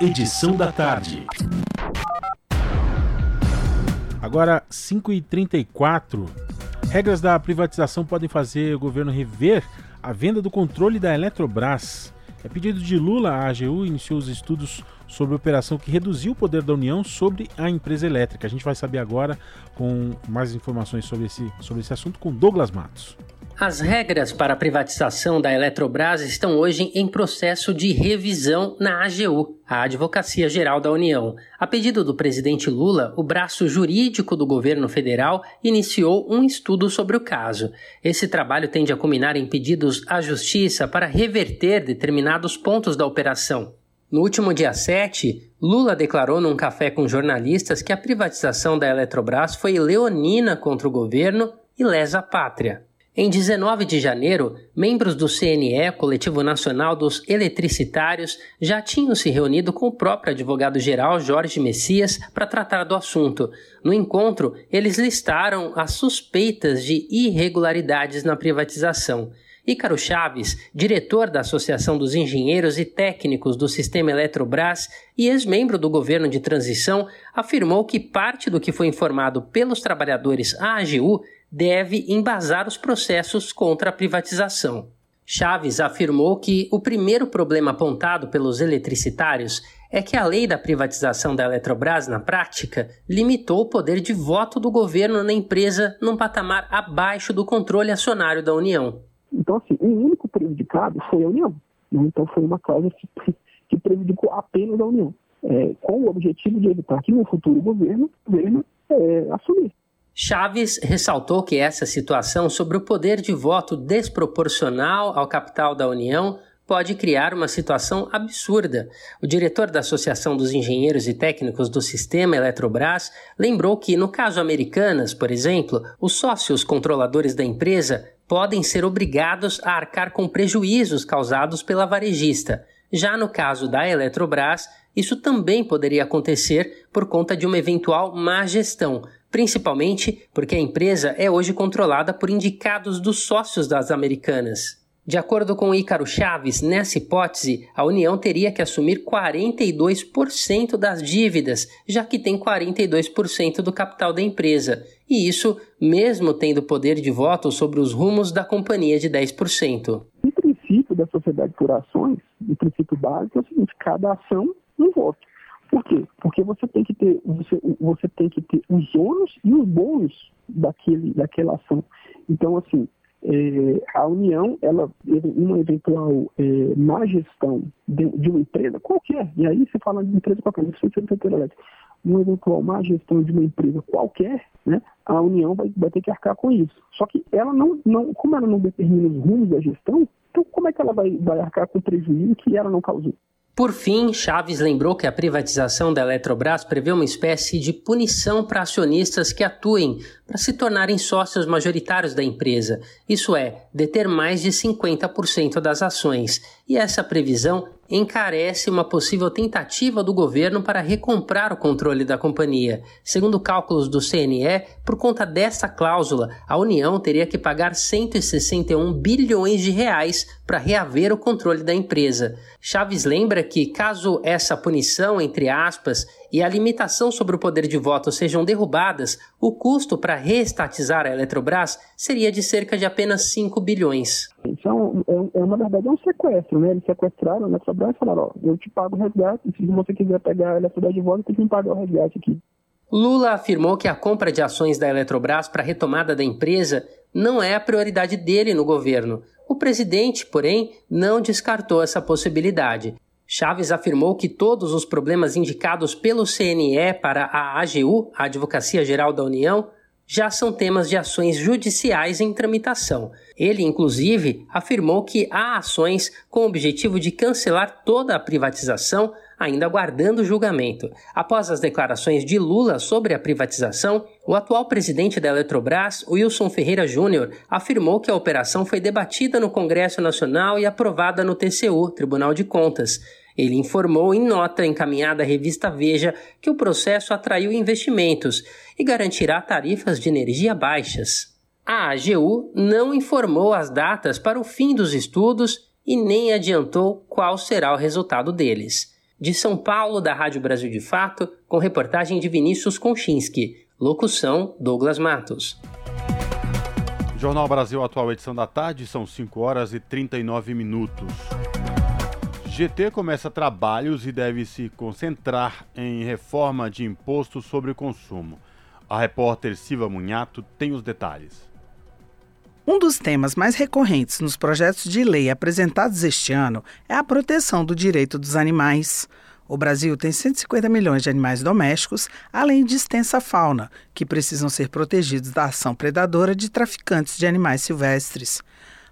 Edição da tarde. Agora, 5h34. Regras da privatização podem fazer o governo rever a venda do controle da Eletrobras. É pedido de Lula, a AGU iniciou os estudos sobre a operação que reduziu o poder da União sobre a empresa elétrica. A gente vai saber agora com mais informações sobre esse, sobre esse assunto com Douglas Matos. As regras para a privatização da Eletrobras estão hoje em processo de revisão na AGU, a Advocacia Geral da União. A pedido do presidente Lula, o braço jurídico do governo federal iniciou um estudo sobre o caso. Esse trabalho tende a culminar em pedidos à Justiça para reverter determinados pontos da operação. No último dia 7, Lula declarou num café com jornalistas que a privatização da Eletrobras foi leonina contra o governo e lesa pátria. Em 19 de janeiro, membros do CNE, Coletivo Nacional dos Eletricitários, já tinham se reunido com o próprio advogado-geral Jorge Messias para tratar do assunto. No encontro, eles listaram as suspeitas de irregularidades na privatização. Ícaro Chaves, diretor da Associação dos Engenheiros e Técnicos do Sistema Eletrobras e ex-membro do governo de transição, afirmou que parte do que foi informado pelos trabalhadores à AGU deve embasar os processos contra a privatização. Chaves afirmou que o primeiro problema apontado pelos eletricitários é que a lei da privatização da Eletrobras, na prática, limitou o poder de voto do governo na empresa num patamar abaixo do controle acionário da União. Então, assim, o único prejudicado foi a União. Né? Então, foi uma causa que, prejudicou apenas a União, é, com o objetivo de evitar que no futuro governo, governo é, assumisse. Chaves ressaltou que essa situação sobre o poder de voto desproporcional ao capital da União pode criar uma situação absurda. O diretor da Associação dos Engenheiros e Técnicos do Sistema Eletrobras lembrou que, no caso Americanas, por exemplo, os sócios controladores da empresa podem ser obrigados a arcar com prejuízos causados pela varejista. Já no caso da Eletrobras, isso também poderia acontecer por conta de uma eventual má gestão, principalmente porque a empresa é hoje controlada por indicados dos sócios das americanas. De acordo com Ícaro Chaves, nessa hipótese, a União teria que assumir 42% das dívidas, já que tem 42% do capital da empresa, e isso mesmo tendo poder de voto sobre os rumos da companhia de 10%. O princípio da sociedade por ações, o princípio básico é o seguinte: cada ação, um voto. Por quê? Porque você tem que ter, você, você tem que ter os ônus e os bônus daquele, daquela ação. Então, assim, é, a União, ela, uma eventual é, má gestão de, de, uma empresa qualquer, e aí você fala de empresa qualquer, não precisa ser setor elétrico, uma eventual má gestão de uma empresa qualquer, né, a União vai, vai ter que arcar com isso. Só que ela não, não, como ela não determina os rumos da gestão, então como é que ela vai, vai arcar com o prejuízo que ela não causou? Por fim, Chaves lembrou que a privatização da Eletrobras prevê uma espécie de punição para acionistas que atuem para se tornarem sócios majoritários da empresa, isso é, deter mais de 50% das ações. E essa previsão encarece uma possível tentativa do governo para recomprar o controle da companhia. Segundo cálculos do CNE, por conta dessa cláusula, a União teria que pagar 161 bilhões de reais para reaver o controle da empresa. Chaves lembra que, caso essa punição, entre aspas, e a limitação sobre o poder de voto sejam derrubadas, o custo para reestatizar a Eletrobras seria de cerca de apenas 5 bilhões. Então, é, é, na verdade, é um sequestro, né? Eles sequestraram a Eletrobras e falaram, ó, eu te pago o resgate, se você quiser pegar a Eletrobras de volta, tem que me pagar o resgate aqui. Lula afirmou que a compra de ações da Eletrobras para a retomada da empresa não é a prioridade dele no governo. O presidente, porém, não descartou essa possibilidade. Chaves afirmou que todos os problemas indicados pelo CNE para a AGU, a Advocacia Geral da União, já são temas de ações judiciais em tramitação. Ele, inclusive, afirmou que há ações com o objetivo de cancelar toda a privatização, ainda aguardando julgamento. Após as declarações de Lula sobre a privatização, o atual presidente da Eletrobras, Wilson Ferreira Júnior, afirmou que a operação foi debatida no Congresso Nacional e aprovada no TCU, Tribunal de Contas. Ele informou em nota encaminhada à revista Veja que o processo atraiu investimentos e garantirá tarifas de energia baixas. A AGU não informou as datas para o fim dos estudos e nem adiantou qual será o resultado deles. De São Paulo, da Rádio Brasil de Fato, com reportagem de Vinícius Konchinski. Locução: Douglas Matos. Jornal Brasil Atual, edição da tarde, são 5 horas e 39 minutos. GT começa trabalhos e deve se concentrar em reforma de imposto sobre o consumo. A repórter Silva Munhato tem os detalhes. Um dos temas mais recorrentes nos projetos de lei apresentados este ano é a proteção do direito dos animais. O Brasil tem 150 milhões de animais domésticos, além de extensa fauna, que precisam ser protegidos da ação predadora de traficantes de animais silvestres.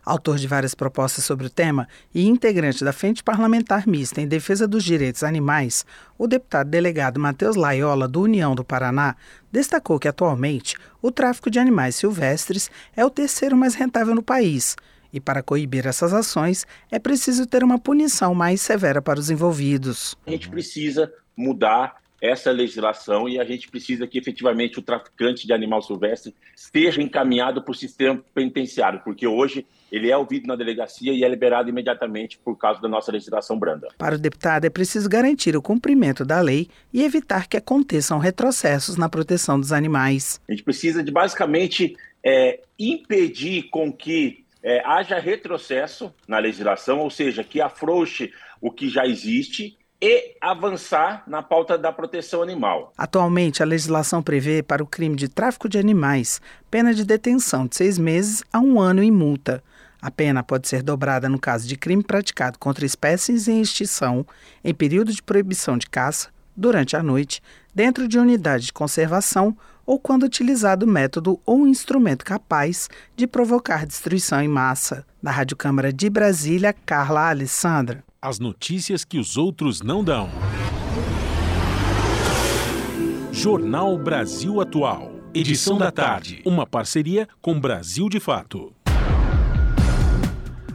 Autor de várias propostas sobre o tema e integrante da Frente Parlamentar Mista em Defesa dos Direitos Animais, o deputado delegado Matheus Laiola, do União do Paraná, destacou que atualmente o tráfico de animais silvestres é o terceiro mais rentável no país e para coibir essas ações, é preciso ter uma punição mais severa para os envolvidos. A gente precisa mudar essa legislação e a gente precisa que efetivamente o traficante de animal silvestre seja encaminhado para o sistema penitenciário, porque hoje ele é ouvido na delegacia e é liberado imediatamente por causa da nossa legislação branda. Para o deputado, é preciso garantir o cumprimento da lei e evitar que aconteçam retrocessos na proteção dos animais. A gente precisa de basicamente é, impedir com que é, haja retrocesso na legislação, ou seja, que afrouxe o que já existe e avançar na pauta da proteção animal. Atualmente, a legislação prevê para o crime de tráfico de animais pena de detenção de seis meses a um ano e multa. A pena pode ser dobrada no caso de crime praticado contra espécies em extinção, em período de proibição de caça, durante a noite, dentro de unidade de conservação ou quando utilizado método ou instrumento capaz de provocar destruição em massa. Da Rádio Câmara de Brasília, Carla Alessandra. As notícias que os outros não dão. Jornal Brasil Atual. Edição da tarde. Uma parceria com Brasil de Fato.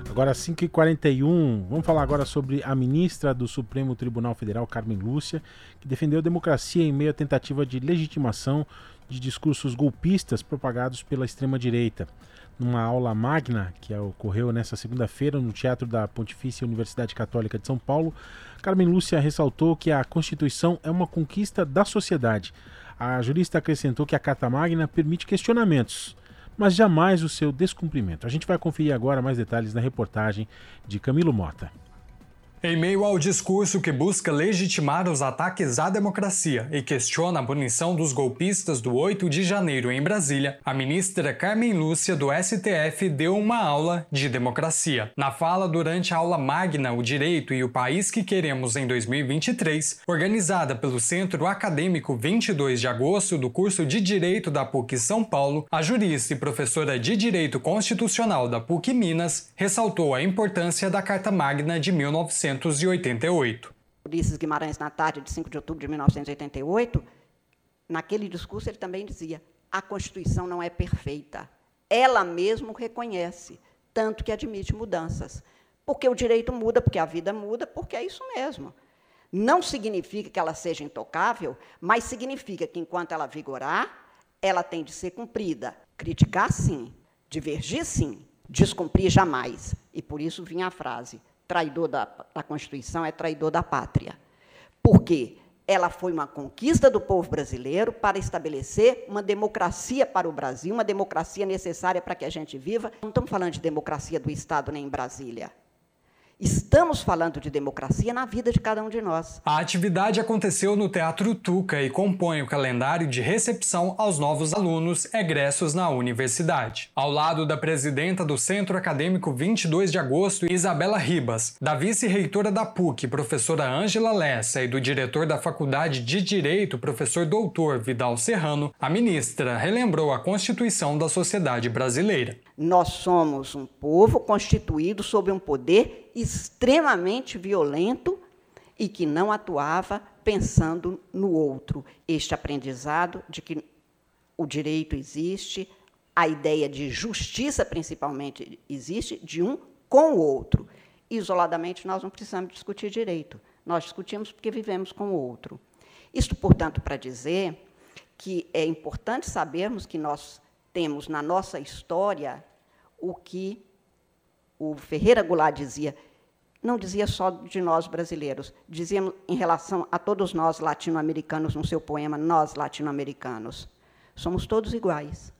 Agora 5h41, vamos falar agora sobre a ministra do Supremo Tribunal Federal, Carmen Lúcia, que defendeu a democracia em meio à tentativa de legitimação de discursos golpistas propagados pela extrema-direita. Numa aula magna que ocorreu nesta segunda-feira no Teatro da Pontifícia Universidade Católica de São Paulo, Carmen Lúcia ressaltou que a Constituição é uma conquista da sociedade. A jurista acrescentou que a Carta Magna permite questionamentos, mas jamais o seu descumprimento. A gente vai conferir agora mais detalhes na reportagem de Camilo Mota. Em meio ao discurso que busca legitimar os ataques à democracia e questiona a punição dos golpistas do 8 de janeiro em Brasília, a ministra Carmen Lúcia do STF deu uma aula de democracia. Na fala durante a aula magna O Direito e o País que Queremos em 2023, organizada pelo Centro Acadêmico 22 de agosto do curso de Direito da PUC São Paulo, a jurista e professora de Direito Constitucional da PUC Minas ressaltou a importância da Carta Magna de 1900 1988. Ulisses Guimarães, na tarde de 5 de outubro de 1988, naquele discurso ele também dizia: a Constituição não é perfeita. Ela mesmo reconhece, tanto que admite mudanças. Porque o direito muda, porque a vida muda, porque é isso mesmo. Não significa que ela seja intocável, mas significa que, enquanto ela vigorar, ela tem de ser cumprida. Criticar, sim. Divergir, sim. Descumprir, jamais. E por isso vinha a frase: traidor da, da Constituição é traidor da pátria. Por quê? Ela foi uma conquista do povo brasileiro para estabelecer uma democracia para o Brasil, uma democracia necessária para que a gente viva. Não estamos falando de democracia do Estado nem em Brasília. Estamos falando de democracia na vida de cada um de nós. A atividade aconteceu no Teatro Tuca e compõe o calendário de recepção aos novos alunos egressos na universidade. Ao lado da presidenta do Centro Acadêmico 22 de Agosto, Isabela Ribas, da vice-reitora da PUC, professora Ângela Lessa, e do diretor da Faculdade de Direito, professor doutor Vidal Serrano, a ministra relembrou a Constituição da sociedade brasileira. Nós somos um povo constituído sob um poder extremamente violento e que não atuava pensando no outro. Este aprendizado de que o direito existe, a ideia de justiça, principalmente, existe de um com o outro. Isoladamente, nós não precisamos discutir direito. Nós discutimos porque vivemos com o outro. Isto, portanto, para dizer que é importante sabermos que nós temos na nossa história o que o Ferreira Goulart dizia, não dizia só de nós brasileiros, dizia em relação a todos nós latino-americanos no seu poema Nós latino-americanos. Somos todos iguais.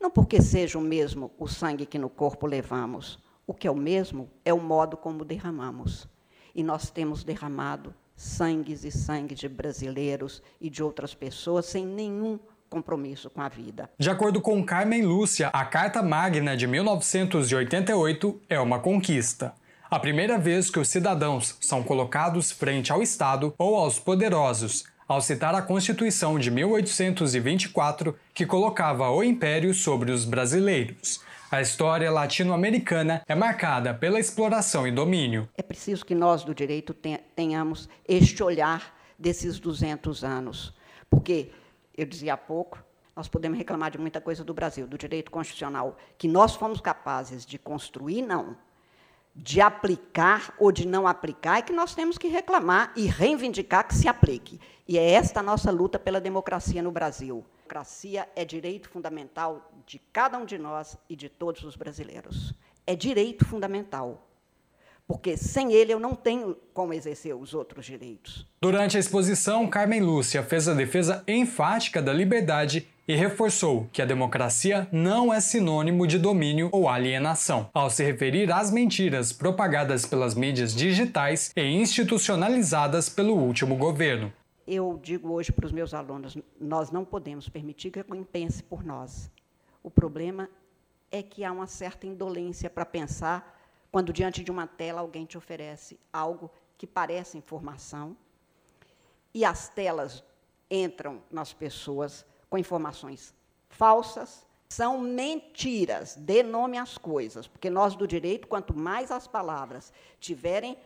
Não porque seja o mesmo o sangue que no corpo levamos, o que é o mesmo é o modo como derramamos. E nós temos derramado sangues e sangues de brasileiros e de outras pessoas sem nenhum compromisso com a vida. De acordo com Carmen Lúcia, a Carta Magna de 1988 é uma conquista. A primeira vez que os cidadãos são colocados frente ao Estado ou aos poderosos, ao citar a Constituição de 1824, que colocava o império sobre os brasileiros. A história latino-americana é marcada pela exploração e domínio. É preciso que nós do direito tenhamos este olhar desses 200 anos, porque eu dizia há pouco, nós podemos reclamar de muita coisa do Brasil, do direito constitucional, que nós fomos capazes de construir, não. De aplicar ou de não aplicar, é que nós temos que reclamar e reivindicar que se aplique. E é esta a nossa luta pela democracia no Brasil. Democracia é direito fundamental de cada um de nós e de todos os brasileiros. É direito fundamental porque sem ele eu não tenho como exercer os outros direitos. Durante a exposição, Carmen Lúcia fez a defesa enfática da liberdade e reforçou que a democracia não é sinônimo de domínio ou alienação, ao se referir às mentiras propagadas pelas mídias digitais e institucionalizadas pelo último governo. Eu digo hoje para os meus alunos: nós não podemos permitir que alguém pense por nós. O problema é que há uma certa indolência para pensar quando diante de uma tela alguém te oferece algo que parece informação e as telas entram nas pessoas com informações falsas, são mentiras. Dê nome às coisas, porque nós do direito, quanto mais as palavras tiverem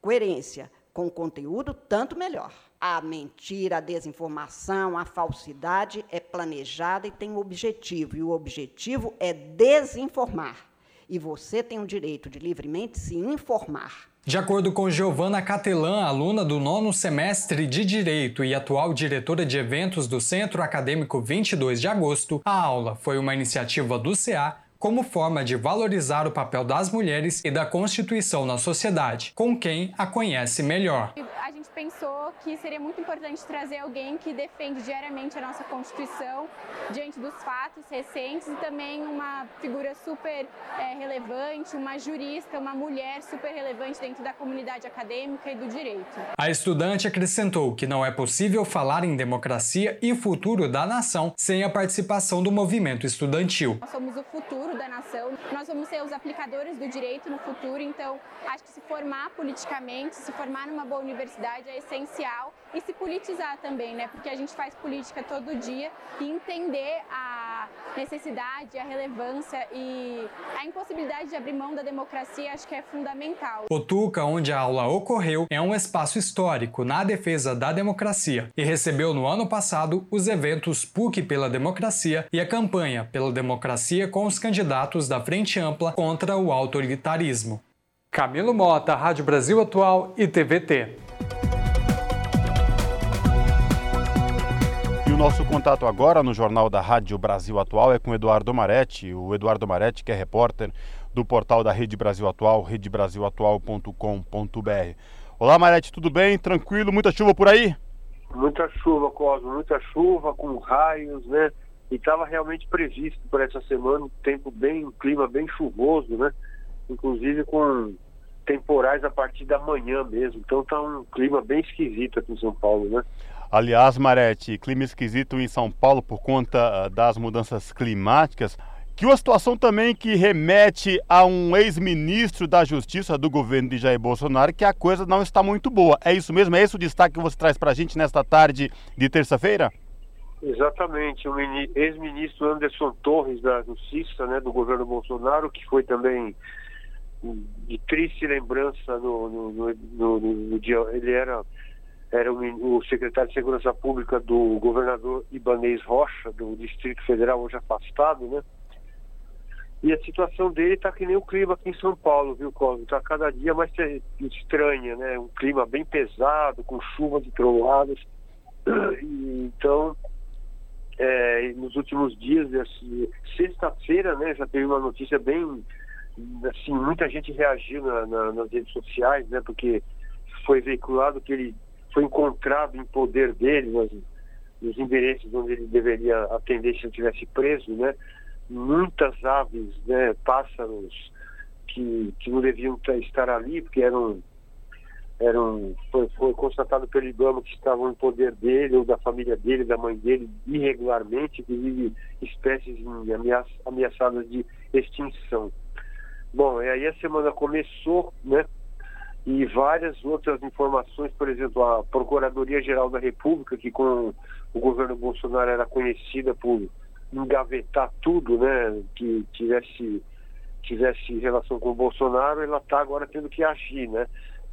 coerência com o conteúdo, tanto melhor. A mentira, a desinformação, a falsidade é planejada e tem um objetivo, e o objetivo é desinformar e você tem o direito de livremente se informar. De acordo com Giovana Catelan, aluna do nono semestre de Direito e atual diretora de eventos do Centro Acadêmico 22 de Agosto, a aula foi uma iniciativa do CA como forma de valorizar o papel das mulheres e da Constituição na sociedade, com quem a conhece melhor gente pensou que seria muito importante trazer alguém que defende diariamente a nossa Constituição diante dos fatos recentes e também uma figura super é, relevante, uma jurista, uma mulher super relevante dentro da comunidade acadêmica e do direito. A estudante acrescentou que não é possível falar em democracia e futuro da nação sem a participação do movimento estudantil. Nós somos o futuro da nação, nós vamos ser os aplicadores do direito no futuro, então acho que se formar politicamente, se formar numa boa universidade, é essencial e se politizar também, né? Porque a gente faz política todo dia e entender a necessidade, a relevância e a impossibilidade de abrir mão da democracia acho que é fundamental. O Tuca, onde a aula ocorreu, é um espaço histórico na defesa da democracia e recebeu no ano passado os eventos PUC pela Democracia e a campanha pela democracia com os candidatos da Frente Ampla contra o autoritarismo. Camilo Mota, Rádio Brasil Atual e TVT. Nosso contato agora no Jornal da Rádio Brasil Atual é com Eduardo Maretti, o Eduardo Maretti, que é repórter do portal da Rede Brasil Atual, redebrasilatual.com.br. Olá, Maretti, tudo bem? Tranquilo? Muita chuva por aí? Muita chuva, Cosmo, muita chuva, com raios, né? E estava realmente previsto para essa semana um tempo bem, um clima bem chuvoso, né? Inclusive com temporais a partir da manhã mesmo. Então tá um clima bem esquisito aqui em São Paulo, né? Aliás, Marete, clima esquisito em São Paulo por conta ah, das mudanças climáticas. Que uma situação também que remete a um ex-ministro da Justiça do governo de Jair Bolsonaro, que a coisa não está muito boa. É isso mesmo? É esse o destaque que você traz para a gente nesta tarde de terça-feira? Exatamente. O ex-ministro Anderson Torres da Justiça, né, do governo Bolsonaro, que foi também de triste lembrança no, no, no, no dia. Ele era era o, o, secretário de Segurança Pública do governador Ibanez Rocha, do Distrito Federal, hoje afastado, né? E a situação dele está que nem o clima aqui em São Paulo, viu, Cosmo? Está cada dia mais estranha, né? Um clima bem pesado, com chuvas e trovoadas. Então, é, nos últimos dias, sexta-feira, né, já teve uma notícia bem, assim, muita gente reagiu na, na, nas redes sociais, né, porque foi veiculado que ele foi encontrado em poder dele, nos, endereços onde ele deveria atender se ele tivesse preso, né? Muitas aves, né, pássaros que, que não deviam estar ali, porque eram eram foi, foi constatado pelo IBAMA que estavam em poder dele ou da família dele, da mãe dele, irregularmente, inclusive espécies ameaça, ameaçadas de extinção. Bom, e aí a semana começou, né? E várias outras informações, por exemplo, a Procuradoria-Geral da República, que com o governo Bolsonaro era conhecida por engavetar tudo, né? Que tivesse tivesse relação com o Bolsonaro, ela está agora tendo que agir, né?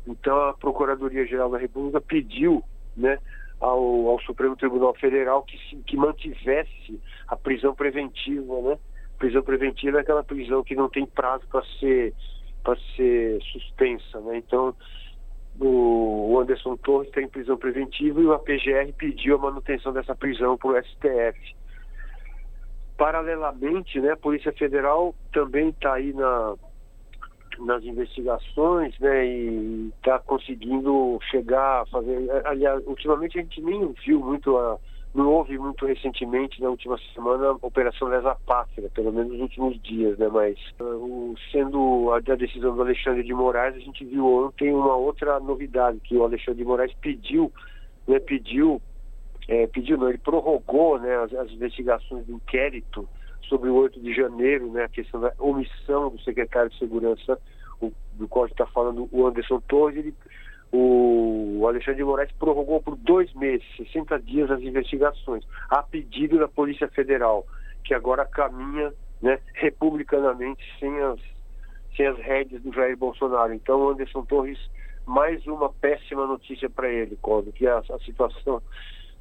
Então a Procuradoria-Geral da República pediu né, ao, ao, Supremo Tribunal Federal que, que mantivesse a prisão preventiva. Né? Prisão preventiva é aquela prisão que não tem prazo para ser, ser suspensa. Né? Então o Anderson Torres tem prisão preventiva e o APGR pediu a manutenção dessa prisão para o STF. Paralelamente, né, a Polícia Federal também está aí na, nas investigações, né, e está conseguindo chegar a fazer. Aliás, ultimamente a gente nem viu muito, a, não houve muito recentemente, na última semana, a Operação Lesa Pátria, pelo menos nos últimos dias, né, mas uh, sendo a, a decisão do Alexandre de Moraes, a gente viu ontem uma outra novidade, que o Alexandre de Moraes pediu, né, pediu, é, pediu não, ele prorrogou né, as, as investigações do inquérito sobre o 8 de janeiro, né, a questão da omissão do secretário de Segurança, o, do qual está falando o Anderson Torres, ele, o Alexandre de Moraes prorrogou por dois meses, 60 dias as investigações, a pedido da Polícia Federal, que agora caminha né, republicanamente sem as, sem as rédeas do Jair Bolsonaro. Então, Anderson Torres, mais uma péssima notícia para ele, quando que a, a situação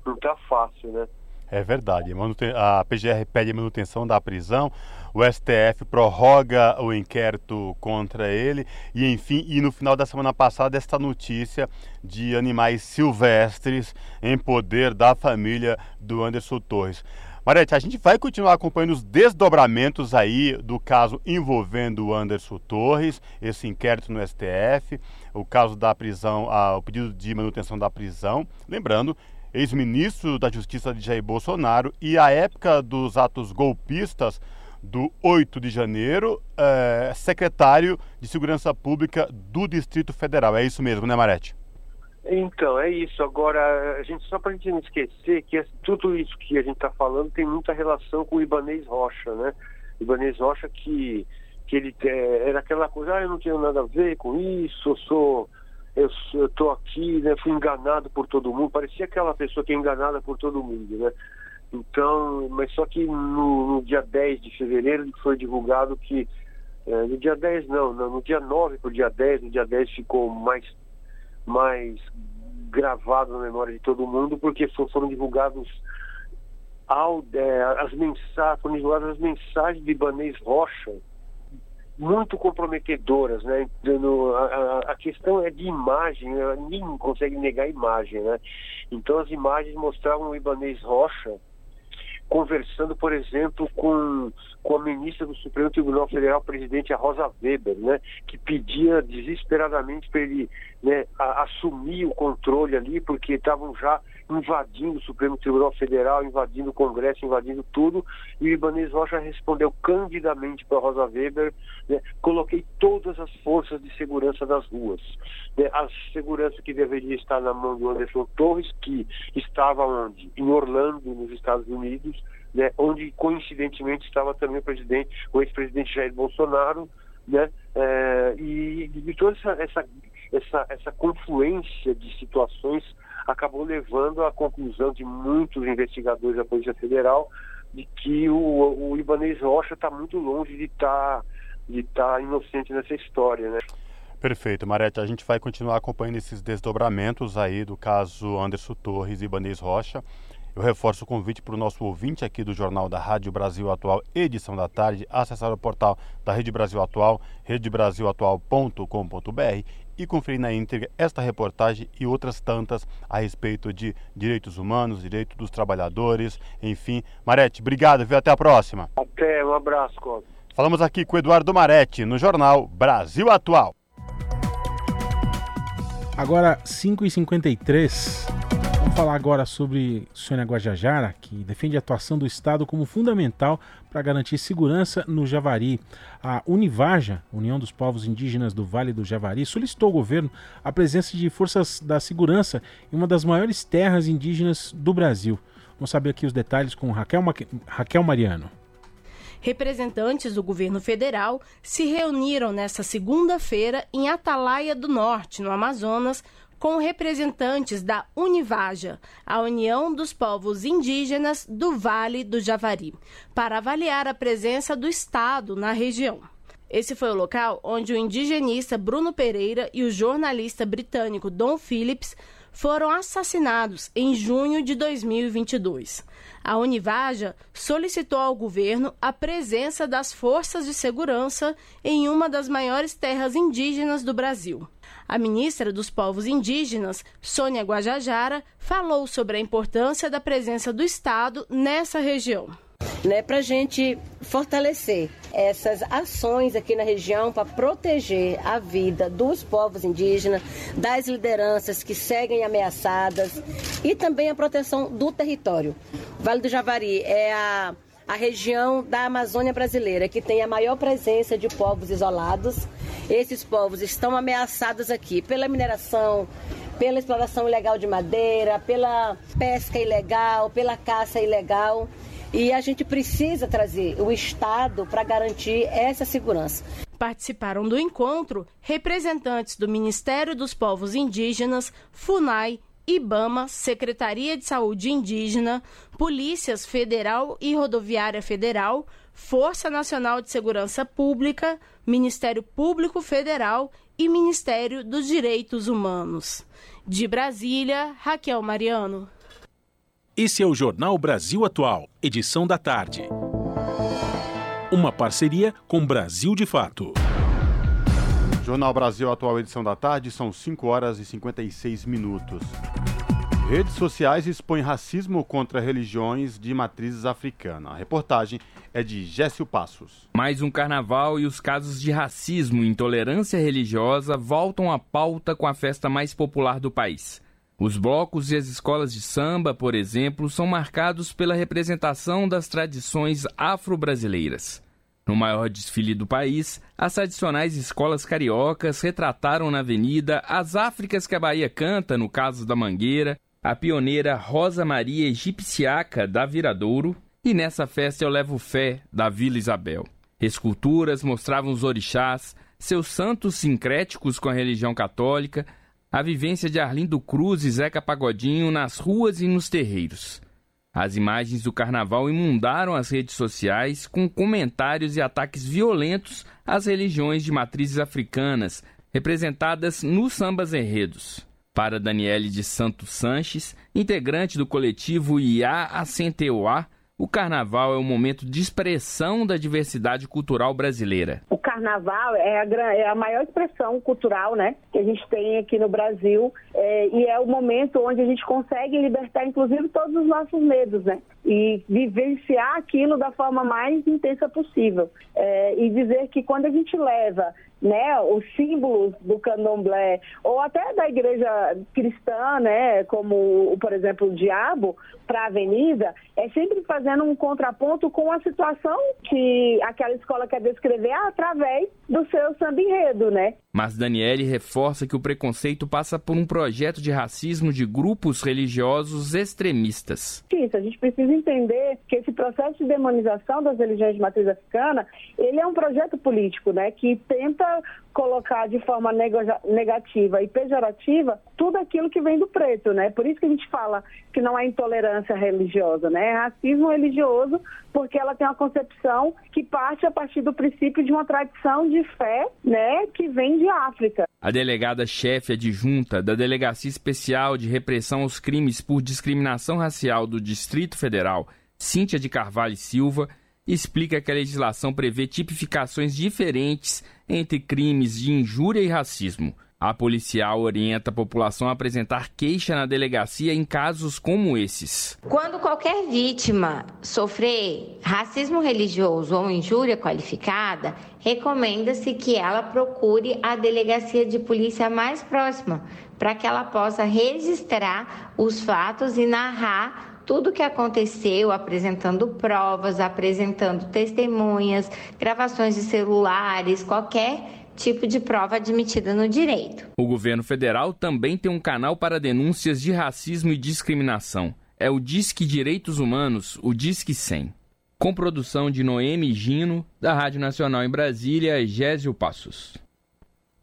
não está fácil, né? É verdade. A PGR pede manutenção da prisão, o STF prorroga o inquérito contra ele e, enfim, e no final da semana passada, esta notícia de animais silvestres em poder da família do Anderson Torres. Marete, a gente vai continuar acompanhando os desdobramentos aí do caso envolvendo o Anderson Torres, esse inquérito no STF, o caso da prisão, o pedido de manutenção da prisão. Lembrando ex-ministro da Justiça de Jair Bolsonaro, e a época dos atos golpistas do 8 de janeiro, é, secretário de Segurança Pública do Distrito Federal. É isso mesmo, né, Marete? Então, é isso. Agora, a gente só para a gente não esquecer que tudo isso que a gente está falando tem muita relação com o Ibanês Rocha, né? Ibanês Rocha que, que ele é, era aquela coisa, ah, eu não tenho nada a ver com isso, eu sou eu estou aqui, né, fui enganado por todo mundo, parecia aquela pessoa que é enganada por todo mundo, né? Então, mas só que no, no dia 10 de fevereiro foi divulgado que, é, no dia 10 não, não, no dia 9 para o dia 10, no dia 10 ficou mais, mais gravado na memória de todo mundo, porque foram divulgados ao, é, as mensagens, foram divulgadas as mensagens de Ibanês Rocha, muito comprometedoras, né? a, a, questão é de imagem, né? ninguém consegue negar a imagem, né? Então as imagens mostravam o Ibanês Rocha conversando, por exemplo, com, com a ministra do Supremo Tribunal Federal, presidente a Rosa Weber, né, que pedia desesperadamente para ele né, a, assumir o controle ali, porque estavam já invadindo o Supremo Tribunal Federal, invadindo o Congresso, invadindo tudo, e o Ibanez Rocha respondeu candidamente para Rosa Weber, né, coloquei todas as forças de segurança das ruas. Né, a segurança que deveria estar na mão do Anderson Torres, que estava onde? Em Orlando, nos Estados Unidos, né, onde coincidentemente estava também o presidente, o ex-presidente Jair Bolsonaro, né, é, e, e toda essa, essa, essa, essa confluência de situações acabou levando à conclusão de muitos investigadores da Polícia Federal de que o, o Ibanez Rocha está muito longe de estar tá, de tá inocente nessa história, né? Perfeito, Marete. A gente vai continuar acompanhando esses desdobramentos aí do caso Anderson Torres e Ibanez Rocha. Eu reforço o convite para o nosso ouvinte aqui do Jornal da Rádio Brasil Atual, edição da tarde, acessar o portal da Rede Brasil Atual, redebrasilatual.com.br e conferir na íntegra esta reportagem e outras tantas a respeito de direitos humanos, direitos dos trabalhadores, enfim. Marete, obrigado, viu? Até a próxima. Até, um abraço, Cláudio. Falamos aqui com o Eduardo Marete, no Jornal Brasil Atual. Agora, 5h53. Vamos falar agora sobre Sônia Guajajara, que defende a atuação do Estado como fundamental para garantir segurança no Javari. A Univaja, União dos Povos Indígenas do Vale do Javari, solicitou ao governo a presença de forças da segurança em uma das maiores terras indígenas do Brasil. Vamos saber aqui os detalhes com Raquel, Ma... Raquel Mariano. Representantes do governo federal se reuniram nesta segunda-feira em Atalaia do Norte, no Amazonas, com representantes da Univaja, a União dos Povos Indígenas do Vale do Javari, para avaliar a presença do Estado na região. Esse foi o local onde o indigenista Bruno Pereira e o jornalista britânico Don Phillips foram assassinados em junho de 2022. A Univaja solicitou ao governo a presença das forças de segurança em uma das maiores terras indígenas do Brasil. A ministra dos Povos Indígenas, Sônia Guajajara, falou sobre a importância da presença do Estado nessa região né, para a gente fortalecer essas ações aqui na região para proteger a vida dos povos indígenas, das lideranças que seguem ameaçadas e também a proteção do território. Vale do Javari é a, a região da Amazônia brasileira que tem a maior presença de povos isolados. Esses povos estão ameaçados aqui pela mineração, pela exploração ilegal de madeira, pela pesca ilegal, pela caça ilegal. E a gente precisa trazer o Estado para garantir essa segurança. Participaram do encontro representantes do Ministério dos Povos Indígenas, FUNAI, IBAMA, Secretaria de Saúde Indígena, Polícias Federal e Rodoviária Federal, Força Nacional de Segurança Pública, Ministério Público Federal e Ministério dos Direitos Humanos. De Brasília, Raquel Mariano. Esse é o Jornal Brasil Atual, edição da tarde. Uma parceria com Brasil de Fato. Jornal Brasil Atual, edição da tarde, são 5 horas e 56 minutos. Redes sociais expõem racismo contra religiões de matrizes africanas. A reportagem é de Gécio Passos. Mais um carnaval e os casos de racismo e intolerância religiosa voltam à pauta com a festa mais popular do país. Os blocos e as escolas de samba, por exemplo, são marcados pela representação das tradições afro-brasileiras. No maior desfile do país, as tradicionais escolas cariocas retrataram na avenida as Áfricas que a Bahia canta, no caso da Mangueira, a pioneira Rosa Maria Egipciaca da Viradouro e nessa festa eu levo fé da Vila Isabel. Esculturas mostravam os orixás, seus santos sincréticos com a religião católica, a vivência de Arlindo Cruz e Zeca Pagodinho nas ruas e nos terreiros. As imagens do carnaval inundaram as redes sociais com comentários e ataques violentos às religiões de matrizes africanas, representadas nos sambas enredos. Para Daniele de Santos Sanches, integrante do coletivo IA Assenteuá, o carnaval é um momento de expressão da diversidade cultural brasileira. O carnaval é a, é a maior expressão cultural né, que a gente tem aqui no Brasil é, e é o momento onde a gente consegue libertar, inclusive, todos os nossos medos, né? E vivenciar aquilo da forma mais intensa possível. É, e dizer que quando a gente leva né, os símbolos do candomblé ou até da igreja cristã, né, como, por exemplo, o diabo, para a avenida, é sempre fazendo um contraponto com a situação que aquela escola quer descrever através do seu samba enredo, né? Mas Daniele reforça que o preconceito passa por um projeto de racismo de grupos religiosos extremistas. Isso, a gente precisa entender que esse processo de demonização das religiões de matriz africana, ele é um projeto político, né, que tenta colocar de forma negativa e pejorativa tudo aquilo que vem do preto, né? Por isso que a gente fala que não é intolerância religiosa, né? É racismo religioso porque ela tem uma concepção que parte a partir do princípio de uma tradição de fé, né, que vem de África. A delegada chefe adjunta da Delegacia Especial de Repressão aos Crimes por Discriminação Racial do Distrito Federal, Cíntia de Carvalho Silva, explica que a legislação prevê tipificações diferentes entre crimes de injúria e racismo. A policial orienta a população a apresentar queixa na delegacia em casos como esses. Quando qualquer vítima sofrer racismo religioso ou injúria qualificada, recomenda-se que ela procure a delegacia de polícia mais próxima para que ela possa registrar os fatos e narrar tudo o que aconteceu, apresentando provas, apresentando testemunhas, gravações de celulares, qualquer tipo de prova admitida no direito. O governo federal também tem um canal para denúncias de racismo e discriminação. É o Disque Direitos Humanos, o Disque 100. Com produção de Noemi Gino, da Rádio Nacional em Brasília, Gésio Passos.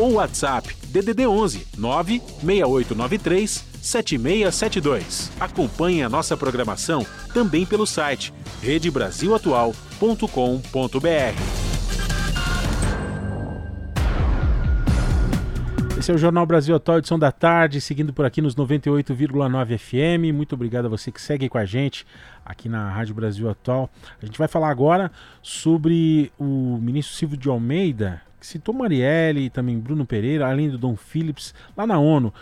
ou WhatsApp DDD 11 96893 7672. Acompanhe a nossa programação também pelo site redebrasilatual.com.br. Esse é o Jornal Brasil Atual, edição da tarde, seguindo por aqui nos 98,9 FM. Muito obrigado a você que segue com a gente aqui na Rádio Brasil Atual. A gente vai falar agora sobre o ministro Silvio de Almeida, citou Marielle e também Bruno Pereira, além do Dom Phillips, lá na ONU.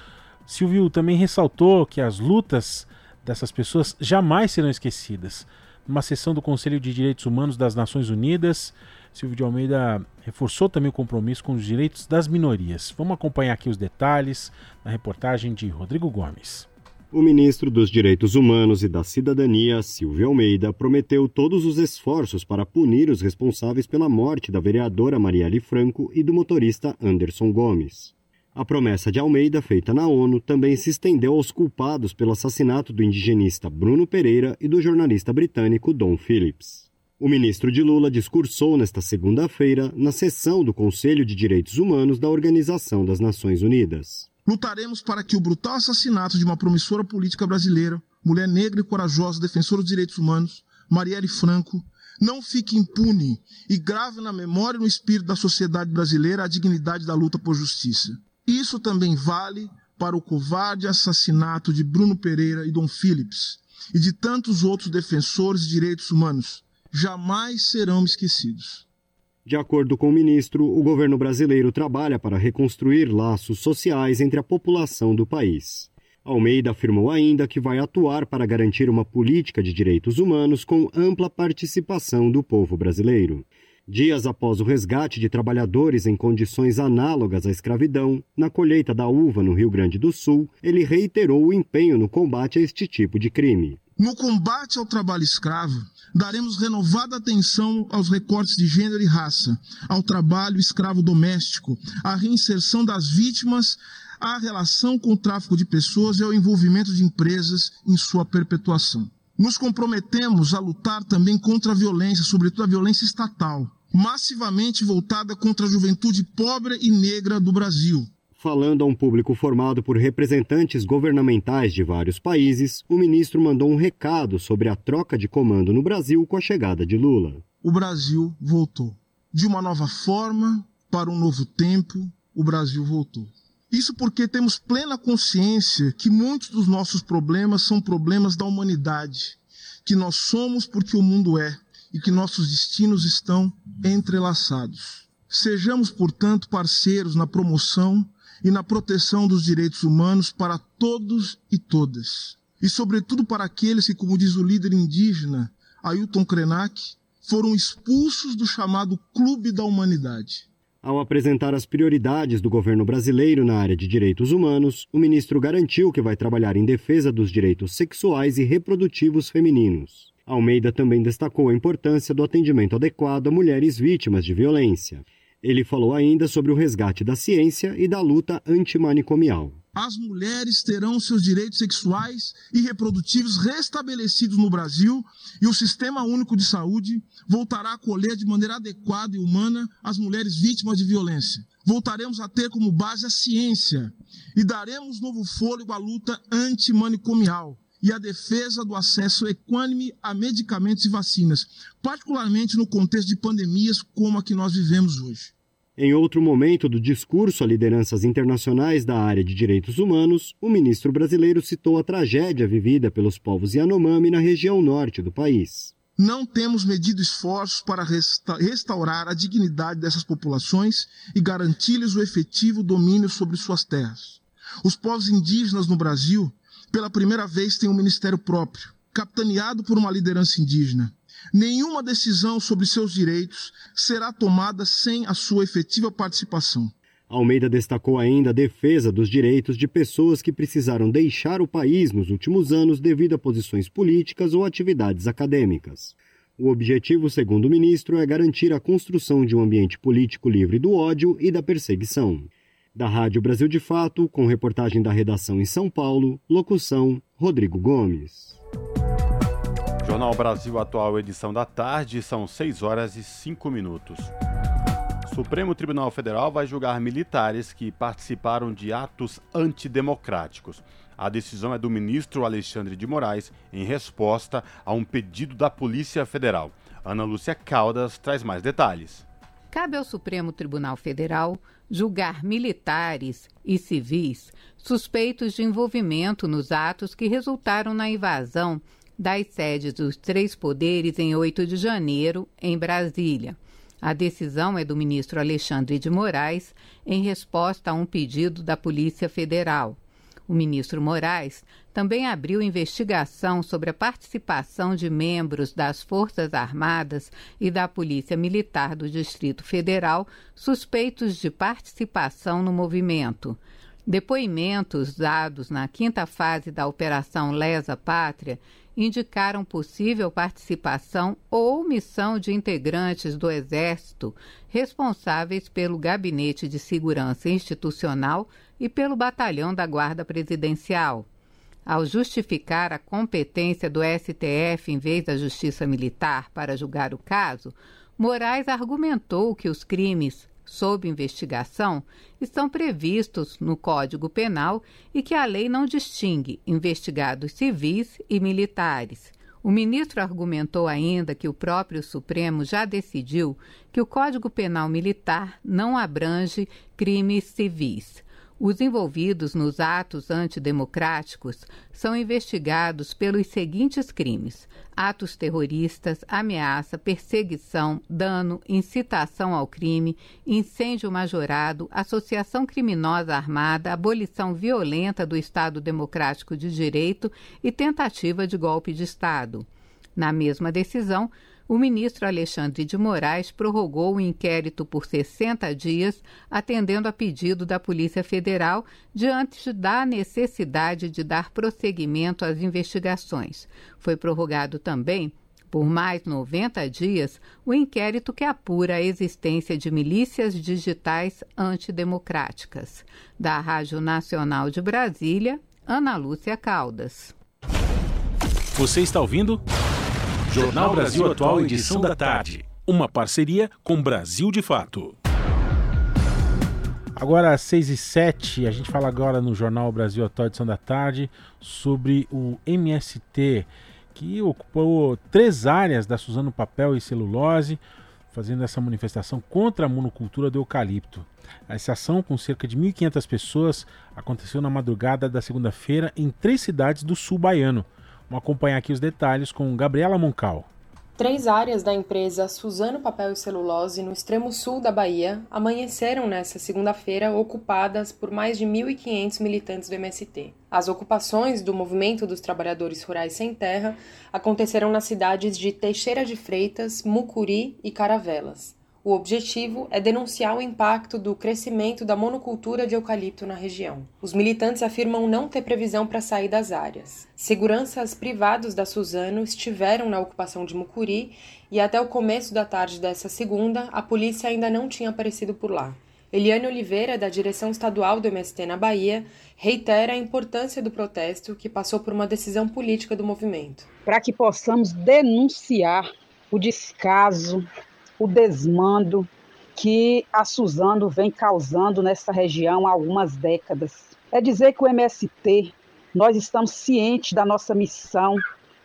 Silvio também ressaltou que as lutas dessas pessoas jamais serão esquecidas. Numa sessão do Conselho de Direitos Humanos das Nações Unidas, Silvio de Almeida reforçou também o compromisso com os direitos das minorias. Vamos acompanhar aqui os detalhes na reportagem de Rodrigo Gomes. O ministro dos Direitos Humanos e da Cidadania, Silvio Almeida, prometeu todos os esforços para punir os responsáveis pela morte da vereadora Marielle Franco e do motorista Anderson Gomes. A promessa de Almeida, feita na ONU, também se estendeu aos culpados pelo assassinato do indigenista Bruno Pereira e do jornalista britânico Don Phillips. O ministro de Lula discursou nesta segunda-feira na sessão do Conselho de Direitos Humanos da Organização das Nações Unidas. Lutaremos para que o brutal assassinato de uma promissora política brasileira, mulher negra e corajosa, defensora dos direitos humanos, Marielle Franco, não fique impune e grave na memória e no espírito da sociedade brasileira a dignidade da luta por justiça. Isso também vale para o covarde assassinato de Bruno Pereira e Dom Phillips e de tantos outros defensores de direitos humanos. Jamais serão esquecidos. De acordo com o ministro, o governo brasileiro trabalha para reconstruir laços sociais entre a população do país. Almeida afirmou ainda que vai atuar para garantir uma política de direitos humanos com ampla participação do povo brasileiro. Dias após o resgate de trabalhadores em condições análogas à escravidão, na colheita da uva no Rio Grande do Sul, ele reiterou o empenho no combate a este tipo de crime. No combate ao trabalho escravo, daremos renovada atenção aos recortes de gênero e raça, ao trabalho escravo doméstico, à reinserção das vítimas, à relação com o tráfico de pessoas e ao envolvimento de empresas em sua perpetuação. Nos comprometemos a lutar também contra a violência, sobretudo a violência estatal, massivamente voltada contra a juventude pobre e negra do Brasil, Falando a um público formado por representantes governamentais de vários países, o ministro mandou um recado sobre a troca de comando no Brasil com a chegada de Lula. O Brasil voltou. De uma nova forma, para um novo tempo, o Brasil voltou. Isso porque temos plena consciência que muitos dos nossos problemas são problemas da humanidade, que nós somos porque o mundo é e que nossos destinos estão entrelaçados. Sejamos, portanto, parceiros na promoção e na proteção dos direitos humanos para todos e todas. E, sobretudo, para aqueles que, como diz o líder indígena Ailton Krenak, foram expulsos do chamado Clube da Humanidade. Ao apresentar as prioridades do governo brasileiro na área de direitos humanos, o ministro garantiu que vai trabalhar em defesa dos direitos sexuais e reprodutivos femininos. Almeida também destacou a importância do atendimento adequado a mulheres vítimas de violência ele falou ainda sobre o resgate da ciência e da luta antimanicomial. as mulheres terão seus direitos sexuais e reprodutivos restabelecidos no Brasil e o Sistema Único de Saúde voltará a acolher de maneira adequada e humana as mulheres vítimas de violência. Voltaremos a ter como base a ciência e daremos novo fôlego à luta antimanicomial e à defesa do acesso equânime a medicamentos e vacinas, particularmente no contexto de pandemias como a que nós vivemos hoje. Em outro momento do discurso a lideranças internacionais da área de direitos humanos, o ministro brasileiro citou a tragédia vivida pelos povos Yanomami na região norte do país. Não temos medido esforços para resta restaurar a dignidade dessas populações e garantir-lhes o efetivo domínio sobre suas terras. Os povos indígenas no Brasil, pela primeira vez, têm um ministério próprio, capitaneado por uma liderança indígena. Nenhuma decisão sobre seus direitos será tomada sem a sua efetiva participação. Almeida destacou ainda a defesa dos direitos de pessoas que precisaram deixar o país nos últimos anos devido a posições políticas ou atividades acadêmicas. O objetivo, segundo o ministro, é garantir a construção de um ambiente político livre do ódio e da perseguição. Da Rádio Brasil de Fato, com reportagem da redação em São Paulo, locução Rodrigo Gomes. Jornal Brasil Atual, edição da tarde, são 6 horas e 5 minutos. Supremo Tribunal Federal vai julgar militares que participaram de atos antidemocráticos. A decisão é do ministro Alexandre de Moraes em resposta a um pedido da Polícia Federal. Ana Lúcia Caldas traz mais detalhes. Cabe ao Supremo Tribunal Federal julgar militares e civis suspeitos de envolvimento nos atos que resultaram na invasão das sedes dos três poderes em 8 de janeiro, em Brasília. A decisão é do ministro Alexandre de Moraes, em resposta a um pedido da Polícia Federal. O ministro Moraes também abriu investigação sobre a participação de membros das Forças Armadas e da Polícia Militar do Distrito Federal suspeitos de participação no movimento. Depoimentos dados na quinta fase da Operação Lesa Pátria indicaram possível participação ou omissão de integrantes do Exército responsáveis pelo Gabinete de Segurança Institucional e pelo Batalhão da Guarda Presidencial. Ao justificar a competência do STF em vez da Justiça Militar para julgar o caso, Moraes argumentou que os crimes sob investigação estão previstos no Código Penal e que a lei não distingue investigados civis e militares. O ministro argumentou ainda que o próprio Supremo já decidiu que o Código Penal Militar não abrange crimes civis. Os envolvidos nos atos antidemocráticos são investigados pelos seguintes crimes: atos terroristas, ameaça, perseguição, dano, incitação ao crime, incêndio majorado, associação criminosa armada, abolição violenta do Estado Democrático de Direito e tentativa de golpe de Estado. Na mesma decisão, o ministro Alexandre de Moraes prorrogou o inquérito por 60 dias, atendendo a pedido da Polícia Federal, diante da necessidade de dar prosseguimento às investigações. Foi prorrogado também por mais 90 dias o inquérito que apura a existência de milícias digitais antidemocráticas. Da Rádio Nacional de Brasília, Ana Lúcia Caldas. Você está ouvindo? Jornal Brasil Atual, edição da tarde. Uma parceria com Brasil de Fato. Agora, às 6 e 7, a gente fala agora no Jornal Brasil Atual, edição da tarde, sobre o MST, que ocupou três áreas da Suzano Papel e Celulose, fazendo essa manifestação contra a monocultura do eucalipto. Essa ação, com cerca de 1.500 pessoas, aconteceu na madrugada da segunda-feira em três cidades do sul baiano. Vamos acompanhar aqui os detalhes com Gabriela Moncal. Três áreas da empresa Suzano Papel e Celulose, no extremo sul da Bahia, amanheceram nesta segunda-feira ocupadas por mais de 1.500 militantes do MST. As ocupações do Movimento dos Trabalhadores Rurais Sem Terra aconteceram nas cidades de Teixeira de Freitas, Mucuri e Caravelas. O objetivo é denunciar o impacto do crescimento da monocultura de eucalipto na região. Os militantes afirmam não ter previsão para sair das áreas. Seguranças privados da Suzano estiveram na ocupação de Mucuri e até o começo da tarde dessa segunda, a polícia ainda não tinha aparecido por lá. Eliane Oliveira, da direção estadual do MST na Bahia, reitera a importância do protesto que passou por uma decisão política do movimento. Para que possamos denunciar o descaso, o desmando que a Suzano vem causando nessa região há algumas décadas. É dizer que o MST, nós estamos cientes da nossa missão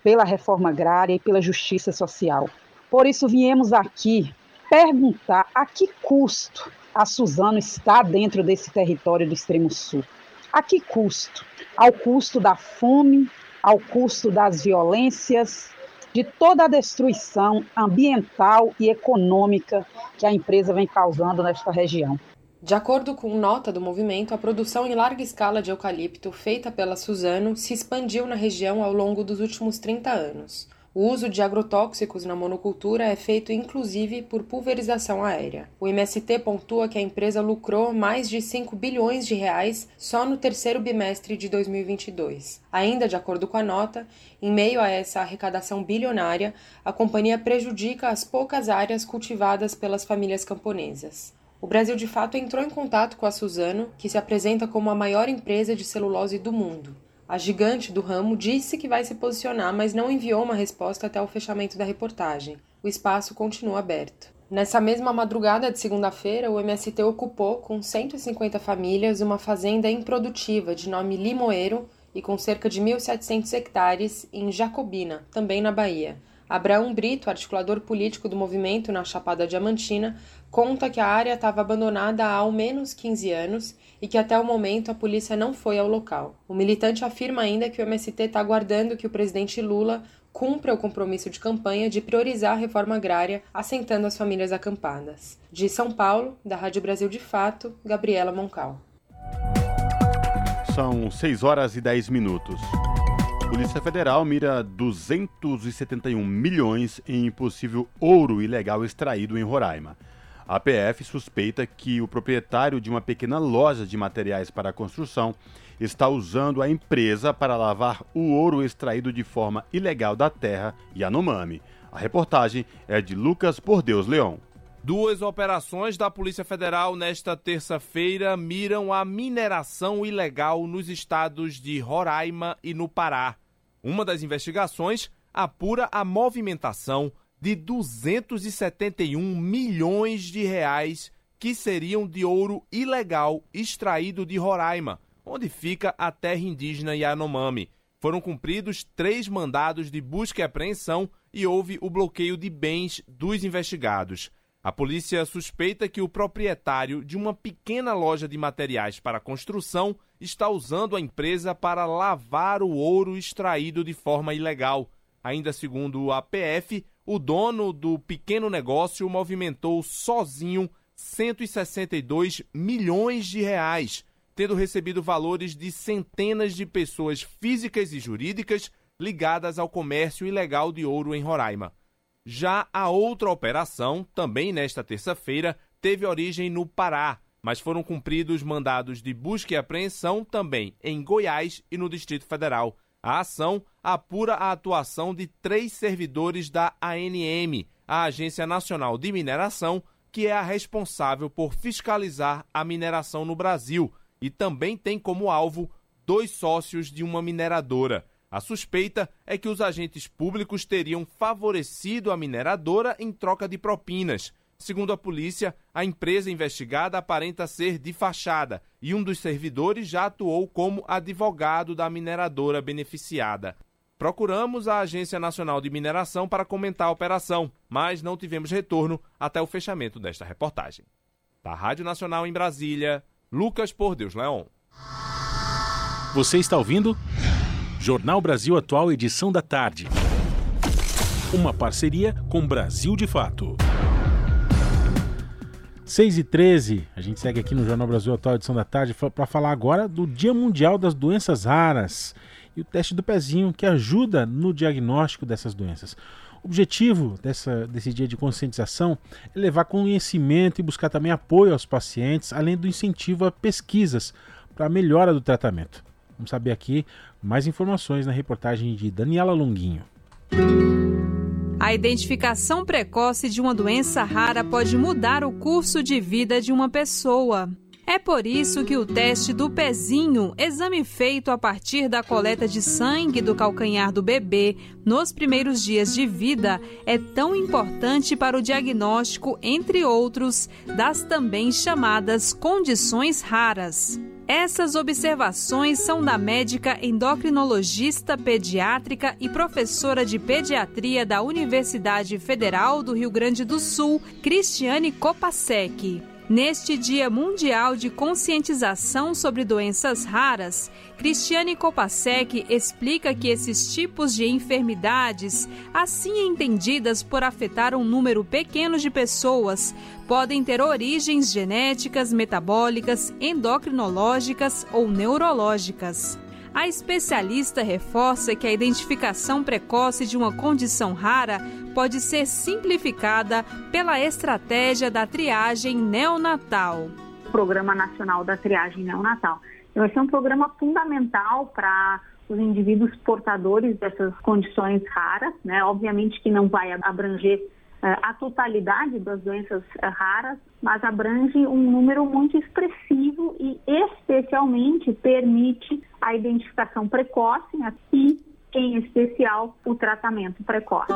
pela reforma agrária e pela justiça social. Por isso viemos aqui perguntar a que custo a Suzano está dentro desse território do extremo sul. A que custo? Ao custo da fome, ao custo das violências, de toda a destruição ambiental e econômica que a empresa vem causando nesta região. De acordo com nota do movimento, a produção em larga escala de eucalipto feita pela Suzano se expandiu na região ao longo dos últimos 30 anos. O uso de agrotóxicos na monocultura é feito inclusive por pulverização aérea. O MST pontua que a empresa lucrou mais de 5 bilhões de reais só no terceiro bimestre de 2022. Ainda de acordo com a nota, em meio a essa arrecadação bilionária, a companhia prejudica as poucas áreas cultivadas pelas famílias camponesas. O Brasil de fato entrou em contato com a Suzano, que se apresenta como a maior empresa de celulose do mundo. A gigante do ramo disse que vai se posicionar, mas não enviou uma resposta até o fechamento da reportagem. O espaço continua aberto. Nessa mesma madrugada de segunda-feira, o MST ocupou, com 150 famílias, uma fazenda improdutiva de nome Limoeiro e com cerca de 1.700 hectares em Jacobina, também na Bahia. Abraão Brito, articulador político do movimento na Chapada Diamantina, conta que a área estava abandonada há ao menos 15 anos e que até o momento a polícia não foi ao local. O militante afirma ainda que o MST está aguardando que o presidente Lula cumpra o compromisso de campanha de priorizar a reforma agrária, assentando as famílias acampadas. De São Paulo, da Rádio Brasil de Fato, Gabriela Moncal. São 6 horas e 10 minutos. Polícia Federal mira 271 milhões em possível ouro ilegal extraído em Roraima. A PF suspeita que o proprietário de uma pequena loja de materiais para construção está usando a empresa para lavar o ouro extraído de forma ilegal da terra Yanomami. A reportagem é de Lucas Por Deus Leão. Duas operações da Polícia Federal nesta terça-feira miram a mineração ilegal nos estados de Roraima e no Pará. Uma das investigações apura a movimentação de 271 milhões de reais que seriam de ouro ilegal extraído de Roraima, onde fica a terra indígena Yanomami. Foram cumpridos três mandados de busca e apreensão e houve o bloqueio de bens dos investigados. A polícia suspeita que o proprietário de uma pequena loja de materiais para construção está usando a empresa para lavar o ouro extraído de forma ilegal. Ainda segundo a PF, o dono do pequeno negócio movimentou sozinho 162 milhões de reais, tendo recebido valores de centenas de pessoas físicas e jurídicas ligadas ao comércio ilegal de ouro em Roraima. Já a outra operação, também nesta terça-feira, teve origem no Pará, mas foram cumpridos mandados de busca e apreensão também em Goiás e no Distrito Federal. A ação apura a atuação de três servidores da ANM, a Agência Nacional de Mineração, que é a responsável por fiscalizar a mineração no Brasil e também tem como alvo dois sócios de uma mineradora. A suspeita é que os agentes públicos teriam favorecido a mineradora em troca de propinas. Segundo a polícia, a empresa investigada aparenta ser de fachada e um dos servidores já atuou como advogado da mineradora beneficiada. Procuramos a Agência Nacional de Mineração para comentar a operação, mas não tivemos retorno até o fechamento desta reportagem. Da Rádio Nacional em Brasília, Lucas Por Deus Leon. Você está ouvindo? Jornal Brasil Atual, edição da tarde. Uma parceria com Brasil de Fato. 6 e 13, a gente segue aqui no Jornal Brasil Atual, edição da tarde, para falar agora do Dia Mundial das Doenças Raras e o teste do pezinho que ajuda no diagnóstico dessas doenças. O objetivo dessa, desse dia de conscientização é levar conhecimento e buscar também apoio aos pacientes, além do incentivo a pesquisas para a melhora do tratamento. Vamos saber aqui mais informações na reportagem de Daniela Longuinho. A identificação precoce de uma doença rara pode mudar o curso de vida de uma pessoa. É por isso que o teste do pezinho, exame feito a partir da coleta de sangue do calcanhar do bebê nos primeiros dias de vida, é tão importante para o diagnóstico, entre outros, das também chamadas condições raras. Essas observações são da médica endocrinologista pediátrica e professora de pediatria da Universidade Federal do Rio Grande do Sul, Cristiane Kopasek. Neste Dia Mundial de Conscientização sobre Doenças Raras, Cristiane Kopasek explica que esses tipos de enfermidades, assim entendidas por afetar um número pequeno de pessoas, podem ter origens genéticas, metabólicas, endocrinológicas ou neurológicas. A especialista reforça que a identificação precoce de uma condição rara pode ser simplificada pela estratégia da triagem neonatal. Programa Nacional da Triagem Neonatal. Vai ser um programa fundamental para os indivíduos portadores dessas condições raras, né? Obviamente que não vai abranger a totalidade das doenças é, raras, mas abrange um número muito expressivo e, especialmente, permite a identificação precoce né, e, em especial, o tratamento precoce.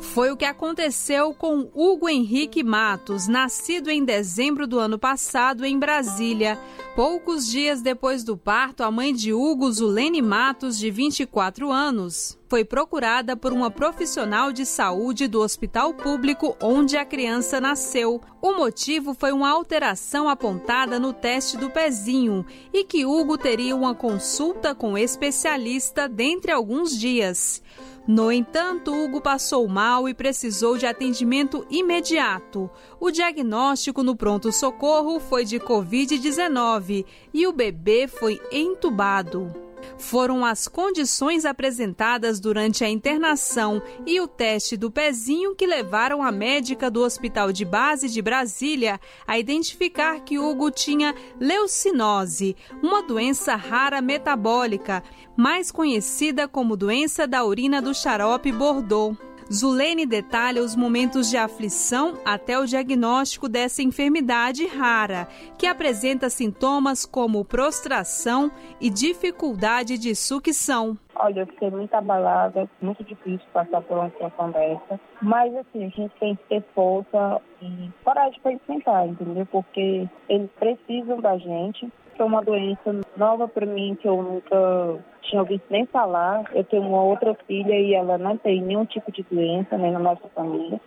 Foi o que aconteceu com Hugo Henrique Matos, nascido em dezembro do ano passado em Brasília. Poucos dias depois do parto, a mãe de Hugo, Zulene Matos, de 24 anos, foi procurada por uma profissional de saúde do hospital público onde a criança nasceu. O motivo foi uma alteração apontada no teste do pezinho e que Hugo teria uma consulta com especialista dentre alguns dias. No entanto, Hugo passou mal e precisou de atendimento imediato. O diagnóstico no pronto-socorro foi de Covid-19 e o bebê foi entubado foram as condições apresentadas durante a internação e o teste do pezinho que levaram a médica do Hospital de Base de Brasília a identificar que Hugo tinha leucinose, uma doença rara metabólica, mais conhecida como doença da urina do xarope Bordeaux. Zulene detalha os momentos de aflição até o diagnóstico dessa enfermidade rara, que apresenta sintomas como prostração e dificuldade de sucção. Olha, eu fiquei muito abalada, muito difícil passar por uma situação dessa. Mas, assim, a gente tem que ter força e coragem para enfrentar, entendeu? Porque eles precisam da gente. É uma doença nova para mim, que eu nunca tinha ouvido nem falar. Eu tenho uma outra filha e ela não tem nenhum tipo de doença, nem na nossa família.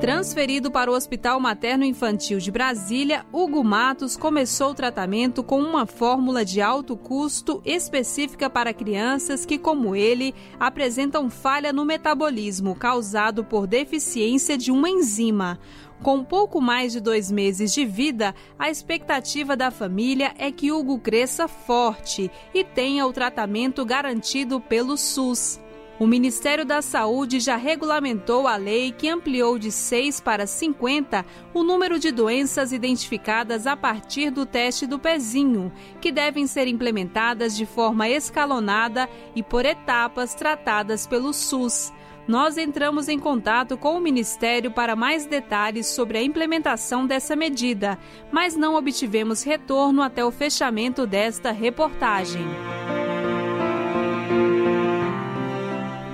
Transferido para o Hospital Materno Infantil de Brasília, Hugo Matos começou o tratamento com uma fórmula de alto custo específica para crianças que, como ele, apresentam falha no metabolismo causado por deficiência de uma enzima. Com pouco mais de dois meses de vida, a expectativa da família é que Hugo cresça forte e tenha o tratamento garantido pelo SUS. O Ministério da Saúde já regulamentou a lei que ampliou de 6 para 50 o número de doenças identificadas a partir do teste do pezinho, que devem ser implementadas de forma escalonada e por etapas tratadas pelo SUS nós entramos em contato com o Ministério para mais detalhes sobre a implementação dessa medida, mas não obtivemos retorno até o fechamento desta reportagem.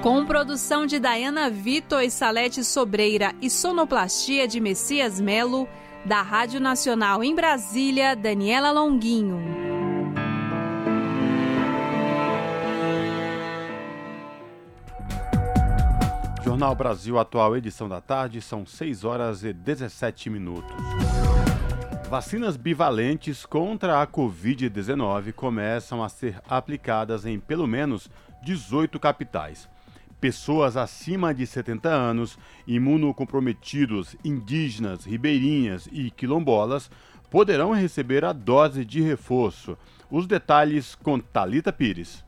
Com produção de Dayana Vitor e Salete Sobreira e sonoplastia de Messias Melo, da Rádio Nacional em Brasília, Daniela Longuinho. Jornal Brasil Atual, edição da tarde, são 6 horas e 17 minutos. Vacinas bivalentes contra a Covid-19 começam a ser aplicadas em pelo menos 18 capitais. Pessoas acima de 70 anos, imunocomprometidos, indígenas, ribeirinhas e quilombolas poderão receber a dose de reforço. Os detalhes com Talita Pires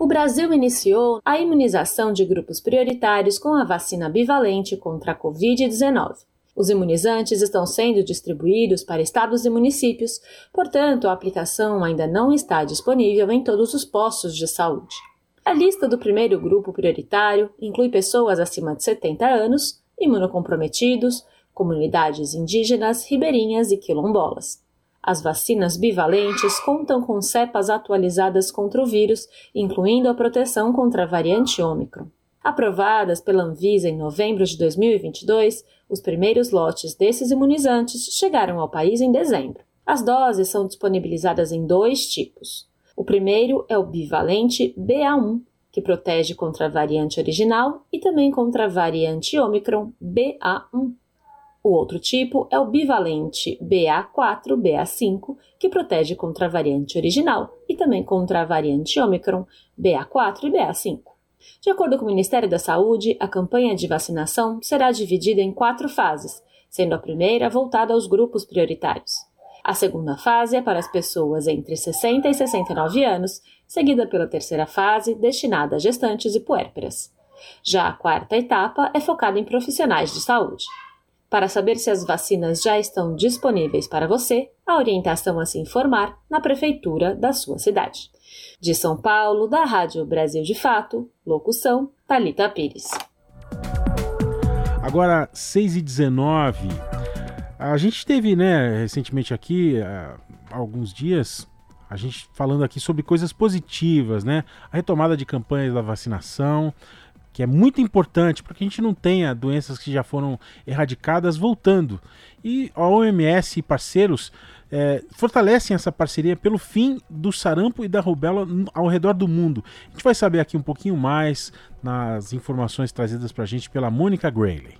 o Brasil iniciou a imunização de grupos prioritários com a vacina bivalente contra a Covid-19. Os imunizantes estão sendo distribuídos para estados e municípios, portanto, a aplicação ainda não está disponível em todos os postos de saúde. A lista do primeiro grupo prioritário inclui pessoas acima de 70 anos, imunocomprometidos, comunidades indígenas, ribeirinhas e quilombolas. As vacinas bivalentes contam com cepas atualizadas contra o vírus, incluindo a proteção contra a variante Ômicron. Aprovadas pela Anvisa em novembro de 2022, os primeiros lotes desses imunizantes chegaram ao país em dezembro. As doses são disponibilizadas em dois tipos. O primeiro é o bivalente BA1, que protege contra a variante original e também contra a variante Omicron BA1. O outro tipo é o bivalente BA4-BA5, que protege contra a variante original e também contra a variante Omicron BA4 e BA5. De acordo com o Ministério da Saúde, a campanha de vacinação será dividida em quatro fases, sendo a primeira voltada aos grupos prioritários. A segunda fase é para as pessoas entre 60 e 69 anos, seguida pela terceira fase, destinada a gestantes e puérperas. Já a quarta etapa é focada em profissionais de saúde. Para saber se as vacinas já estão disponíveis para você, a orientação é se informar na prefeitura da sua cidade. De São Paulo, da Rádio Brasil de Fato, locução Talita Pires. Agora, 6 e 19 A gente teve, né, recentemente aqui, há alguns dias, a gente falando aqui sobre coisas positivas, né? A retomada de campanhas da vacinação, que é muito importante para que a gente não tenha doenças que já foram erradicadas voltando. E a OMS e parceiros é, fortalecem essa parceria pelo fim do sarampo e da rubéola ao redor do mundo. A gente vai saber aqui um pouquinho mais nas informações trazidas para a gente pela Mônica Grayley.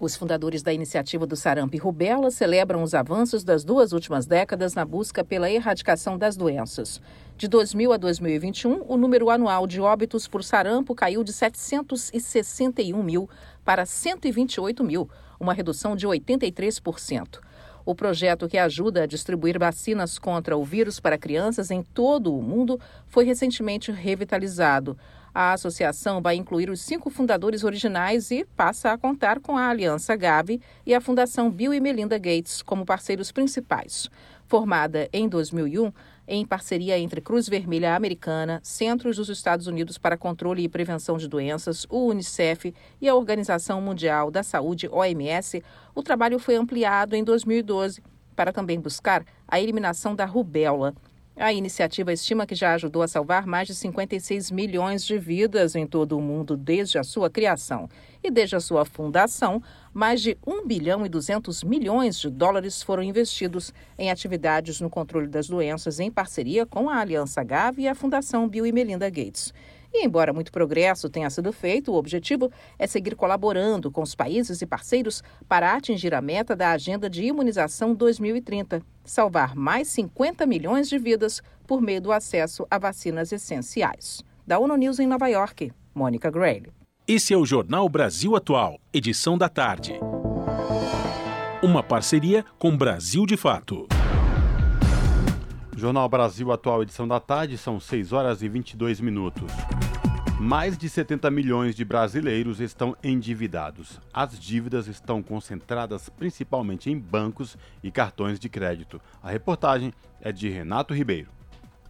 Os fundadores da iniciativa do sarampo e rubéola celebram os avanços das duas últimas décadas na busca pela erradicação das doenças. De 2000 a 2021, o número anual de óbitos por sarampo caiu de 761 mil para 128 mil, uma redução de 83%. O projeto que ajuda a distribuir vacinas contra o vírus para crianças em todo o mundo foi recentemente revitalizado. A associação vai incluir os cinco fundadores originais e passa a contar com a Aliança Gavi e a Fundação Bill e Melinda Gates como parceiros principais. Formada em 2001, em parceria entre Cruz Vermelha Americana, Centros dos Estados Unidos para Controle e Prevenção de Doenças, o Unicef e a Organização Mundial da Saúde, OMS, o trabalho foi ampliado em 2012 para também buscar a eliminação da rubéola. A iniciativa estima que já ajudou a salvar mais de 56 milhões de vidas em todo o mundo desde a sua criação. E desde a sua fundação, mais de 1 bilhão e 200 milhões de dólares foram investidos em atividades no controle das doenças em parceria com a Aliança Gavi e a Fundação Bill e Melinda Gates. E embora muito progresso tenha sido feito, o objetivo é seguir colaborando com os países e parceiros para atingir a meta da Agenda de Imunização 2030, salvar mais 50 milhões de vidas por meio do acesso a vacinas essenciais. Da ONU News em Nova York, Mônica Grayle. Esse é o Jornal Brasil Atual, edição da tarde. Uma parceria com Brasil de Fato. Jornal Brasil Atual, edição da tarde, são 6 horas e 22 minutos. Mais de 70 milhões de brasileiros estão endividados. As dívidas estão concentradas principalmente em bancos e cartões de crédito. A reportagem é de Renato Ribeiro.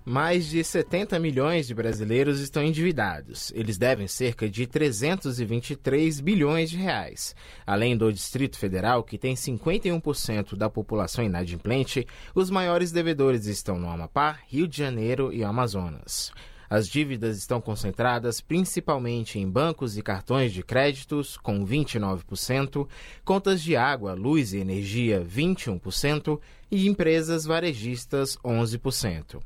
Mais de 70 milhões de brasileiros estão endividados. Eles devem cerca de 323 bilhões de reais. Além do Distrito Federal, que tem 51% da população inadimplente, os maiores devedores estão no Amapá, Rio de Janeiro e Amazonas. As dívidas estão concentradas principalmente em bancos e cartões de créditos, com 29%, contas de água, luz e energia, 21%, e empresas varejistas, 11%.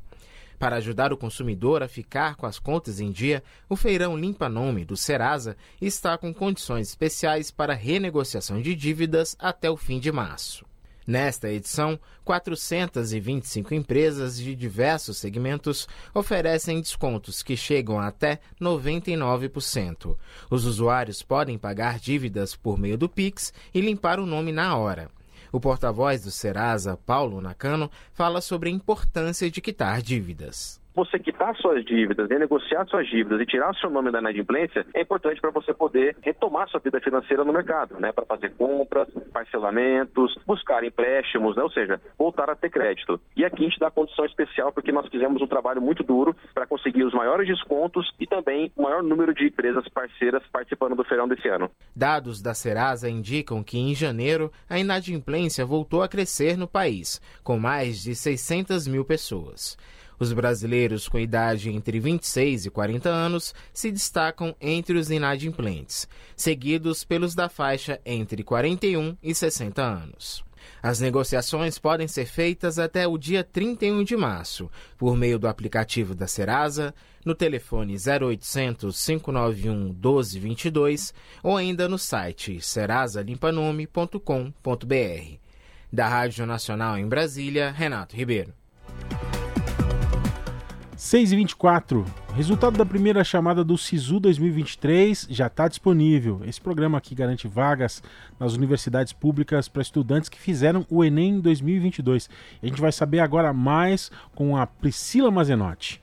Para ajudar o consumidor a ficar com as contas em dia, o feirão Limpa Nome do Serasa está com condições especiais para renegociação de dívidas até o fim de março. Nesta edição, 425 empresas de diversos segmentos oferecem descontos que chegam até 99%. Os usuários podem pagar dívidas por meio do Pix e limpar o nome na hora. O porta-voz do Serasa, Paulo Nakano, fala sobre a importância de quitar dívidas. Você quitar suas dívidas, renegociar suas dívidas e tirar o seu nome da inadimplência, é importante para você poder retomar sua vida financeira no mercado, né? Para fazer compras, parcelamentos, buscar empréstimos, né? ou seja, voltar a ter crédito. E aqui a gente dá condição especial porque nós fizemos um trabalho muito duro para conseguir os maiores descontos e também o maior número de empresas parceiras participando do feirão desse ano. Dados da Serasa indicam que em janeiro a inadimplência voltou a crescer no país, com mais de 600 mil pessoas. Os brasileiros com idade entre 26 e 40 anos se destacam entre os inadimplentes, seguidos pelos da faixa entre 41 e 60 anos. As negociações podem ser feitas até o dia 31 de março, por meio do aplicativo da Serasa, no telefone 0800 591 1222 ou ainda no site serasalimpanome.com.br. Da Rádio Nacional em Brasília, Renato Ribeiro. 6 e 24 Resultado da primeira chamada do SISU 2023 já está disponível. Esse programa aqui garante vagas nas universidades públicas para estudantes que fizeram o Enem 2022. E a gente vai saber agora mais com a Priscila Mazenotti.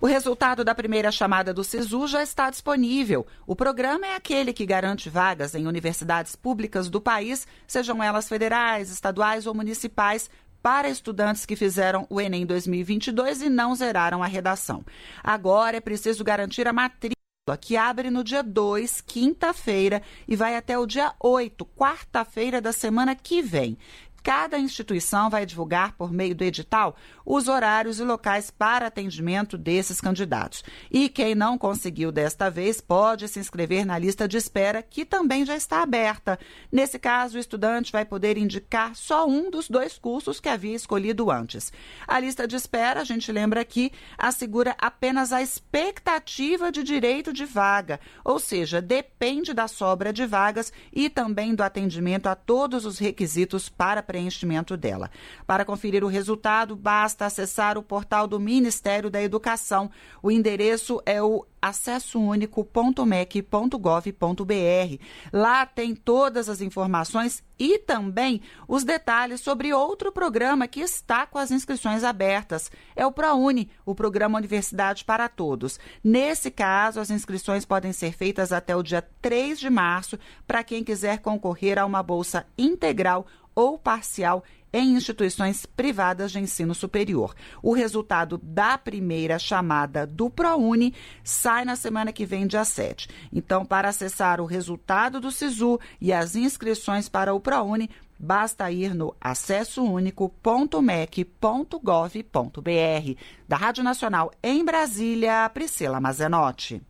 O resultado da primeira chamada do SISU já está disponível. O programa é aquele que garante vagas em universidades públicas do país, sejam elas federais, estaduais ou municipais, para estudantes que fizeram o Enem 2022 e não zeraram a redação. Agora é preciso garantir a matrícula que abre no dia 2, quinta-feira, e vai até o dia 8, quarta-feira da semana que vem. Cada instituição vai divulgar por meio do edital os horários e locais para atendimento desses candidatos. E quem não conseguiu desta vez pode se inscrever na lista de espera, que também já está aberta. Nesse caso, o estudante vai poder indicar só um dos dois cursos que havia escolhido antes. A lista de espera, a gente lembra aqui, assegura apenas a expectativa de direito de vaga, ou seja, depende da sobra de vagas e também do atendimento a todos os requisitos para preenchimento dela. Para conferir o resultado, basta acessar o portal do Ministério da Educação. O endereço é o acessounico.mec.gov.br. Lá tem todas as informações e também os detalhes sobre outro programa que está com as inscrições abertas. É o ProUni, o Programa Universidade para Todos. Nesse caso, as inscrições podem ser feitas até o dia 3 de março para quem quiser concorrer a uma bolsa integral ou parcial em instituições privadas de ensino superior. O resultado da primeira chamada do ProUni sai na semana que vem, dia 7. Então, para acessar o resultado do SISU e as inscrições para o ProUni, basta ir no acessounico.mec.gov.br. Da Rádio Nacional em Brasília, Priscila Mazenotti.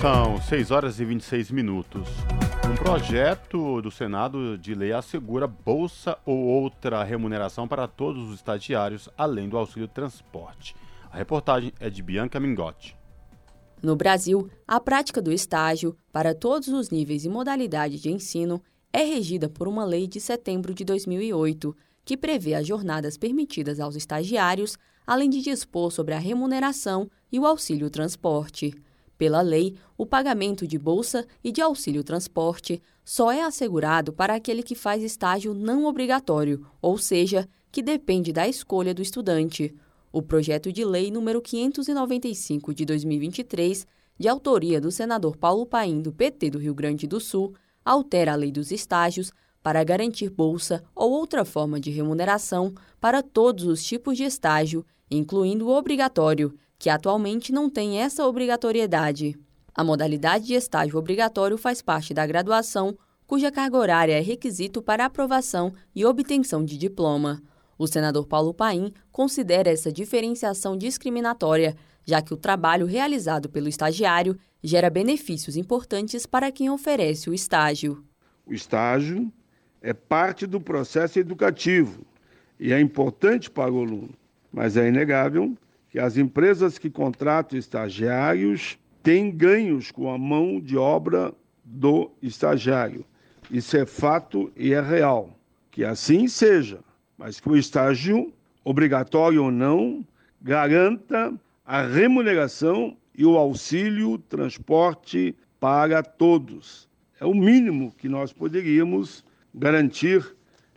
São 6 horas e 26 minutos. Um projeto do Senado de lei assegura bolsa ou outra remuneração para todos os estagiários, além do auxílio transporte. A reportagem é de Bianca Mingotti. No Brasil, a prática do estágio, para todos os níveis e modalidades de ensino, é regida por uma lei de setembro de 2008, que prevê as jornadas permitidas aos estagiários, além de dispor sobre a remuneração e o auxílio transporte. Pela lei, o pagamento de bolsa e de auxílio transporte só é assegurado para aquele que faz estágio não obrigatório, ou seja, que depende da escolha do estudante. O projeto de lei número 595 de 2023, de autoria do senador Paulo Paim do PT do Rio Grande do Sul, altera a lei dos estágios para garantir bolsa ou outra forma de remuneração para todos os tipos de estágio, incluindo o obrigatório, que atualmente não tem essa obrigatoriedade. A modalidade de estágio obrigatório faz parte da graduação, cuja carga horária é requisito para aprovação e obtenção de diploma. O senador Paulo Paim considera essa diferenciação discriminatória, já que o trabalho realizado pelo estagiário gera benefícios importantes para quem oferece o estágio. O estágio é parte do processo educativo e é importante para o aluno, mas é inegável que as empresas que contratam estagiários têm ganhos com a mão de obra do estagiário. Isso é fato e é real. Que assim seja, mas que o estágio, obrigatório ou não, garanta a remuneração e o auxílio transporte para todos. É o mínimo que nós poderíamos garantir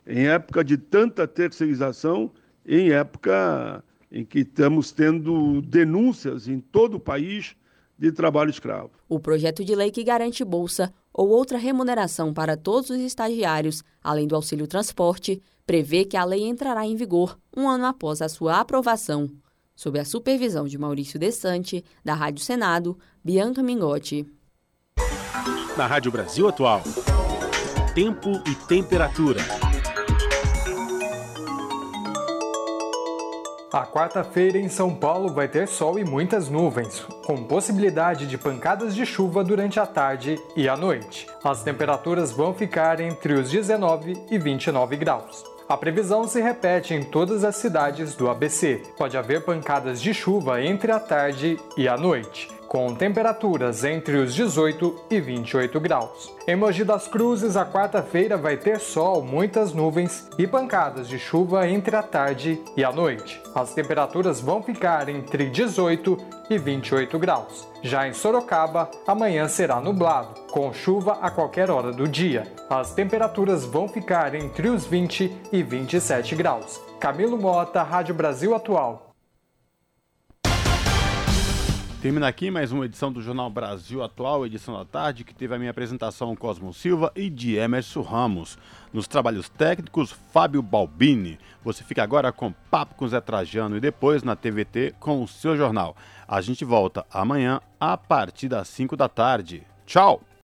em época de tanta terceirização, em época em que estamos tendo denúncias em todo o país de trabalho escravo. O projeto de lei que garante bolsa ou outra remuneração para todos os estagiários, além do auxílio transporte, prevê que a lei entrará em vigor um ano após a sua aprovação. Sob a supervisão de Maurício Desante, da Rádio Senado, Bianca Mingotti. Na Rádio Brasil Atual, tempo e temperatura. A quarta-feira em São Paulo vai ter sol e muitas nuvens, com possibilidade de pancadas de chuva durante a tarde e a noite. As temperaturas vão ficar entre os 19 e 29 graus. A previsão se repete em todas as cidades do ABC. Pode haver pancadas de chuva entre a tarde e a noite com temperaturas entre os 18 e 28 graus. Em Mogi das Cruzes, a quarta-feira vai ter sol, muitas nuvens e pancadas de chuva entre a tarde e a noite. As temperaturas vão ficar entre 18 e 28 graus. Já em Sorocaba, amanhã será nublado, com chuva a qualquer hora do dia. As temperaturas vão ficar entre os 20 e 27 graus. Camilo Mota, Rádio Brasil Atual. Termina aqui mais uma edição do Jornal Brasil Atual, edição da tarde, que teve a minha apresentação Cosmo Silva e de Emerson Ramos. Nos trabalhos técnicos, Fábio Balbini. Você fica agora com Papo com Zé Trajano e depois na TVT com o seu jornal. A gente volta amanhã a partir das 5 da tarde. Tchau!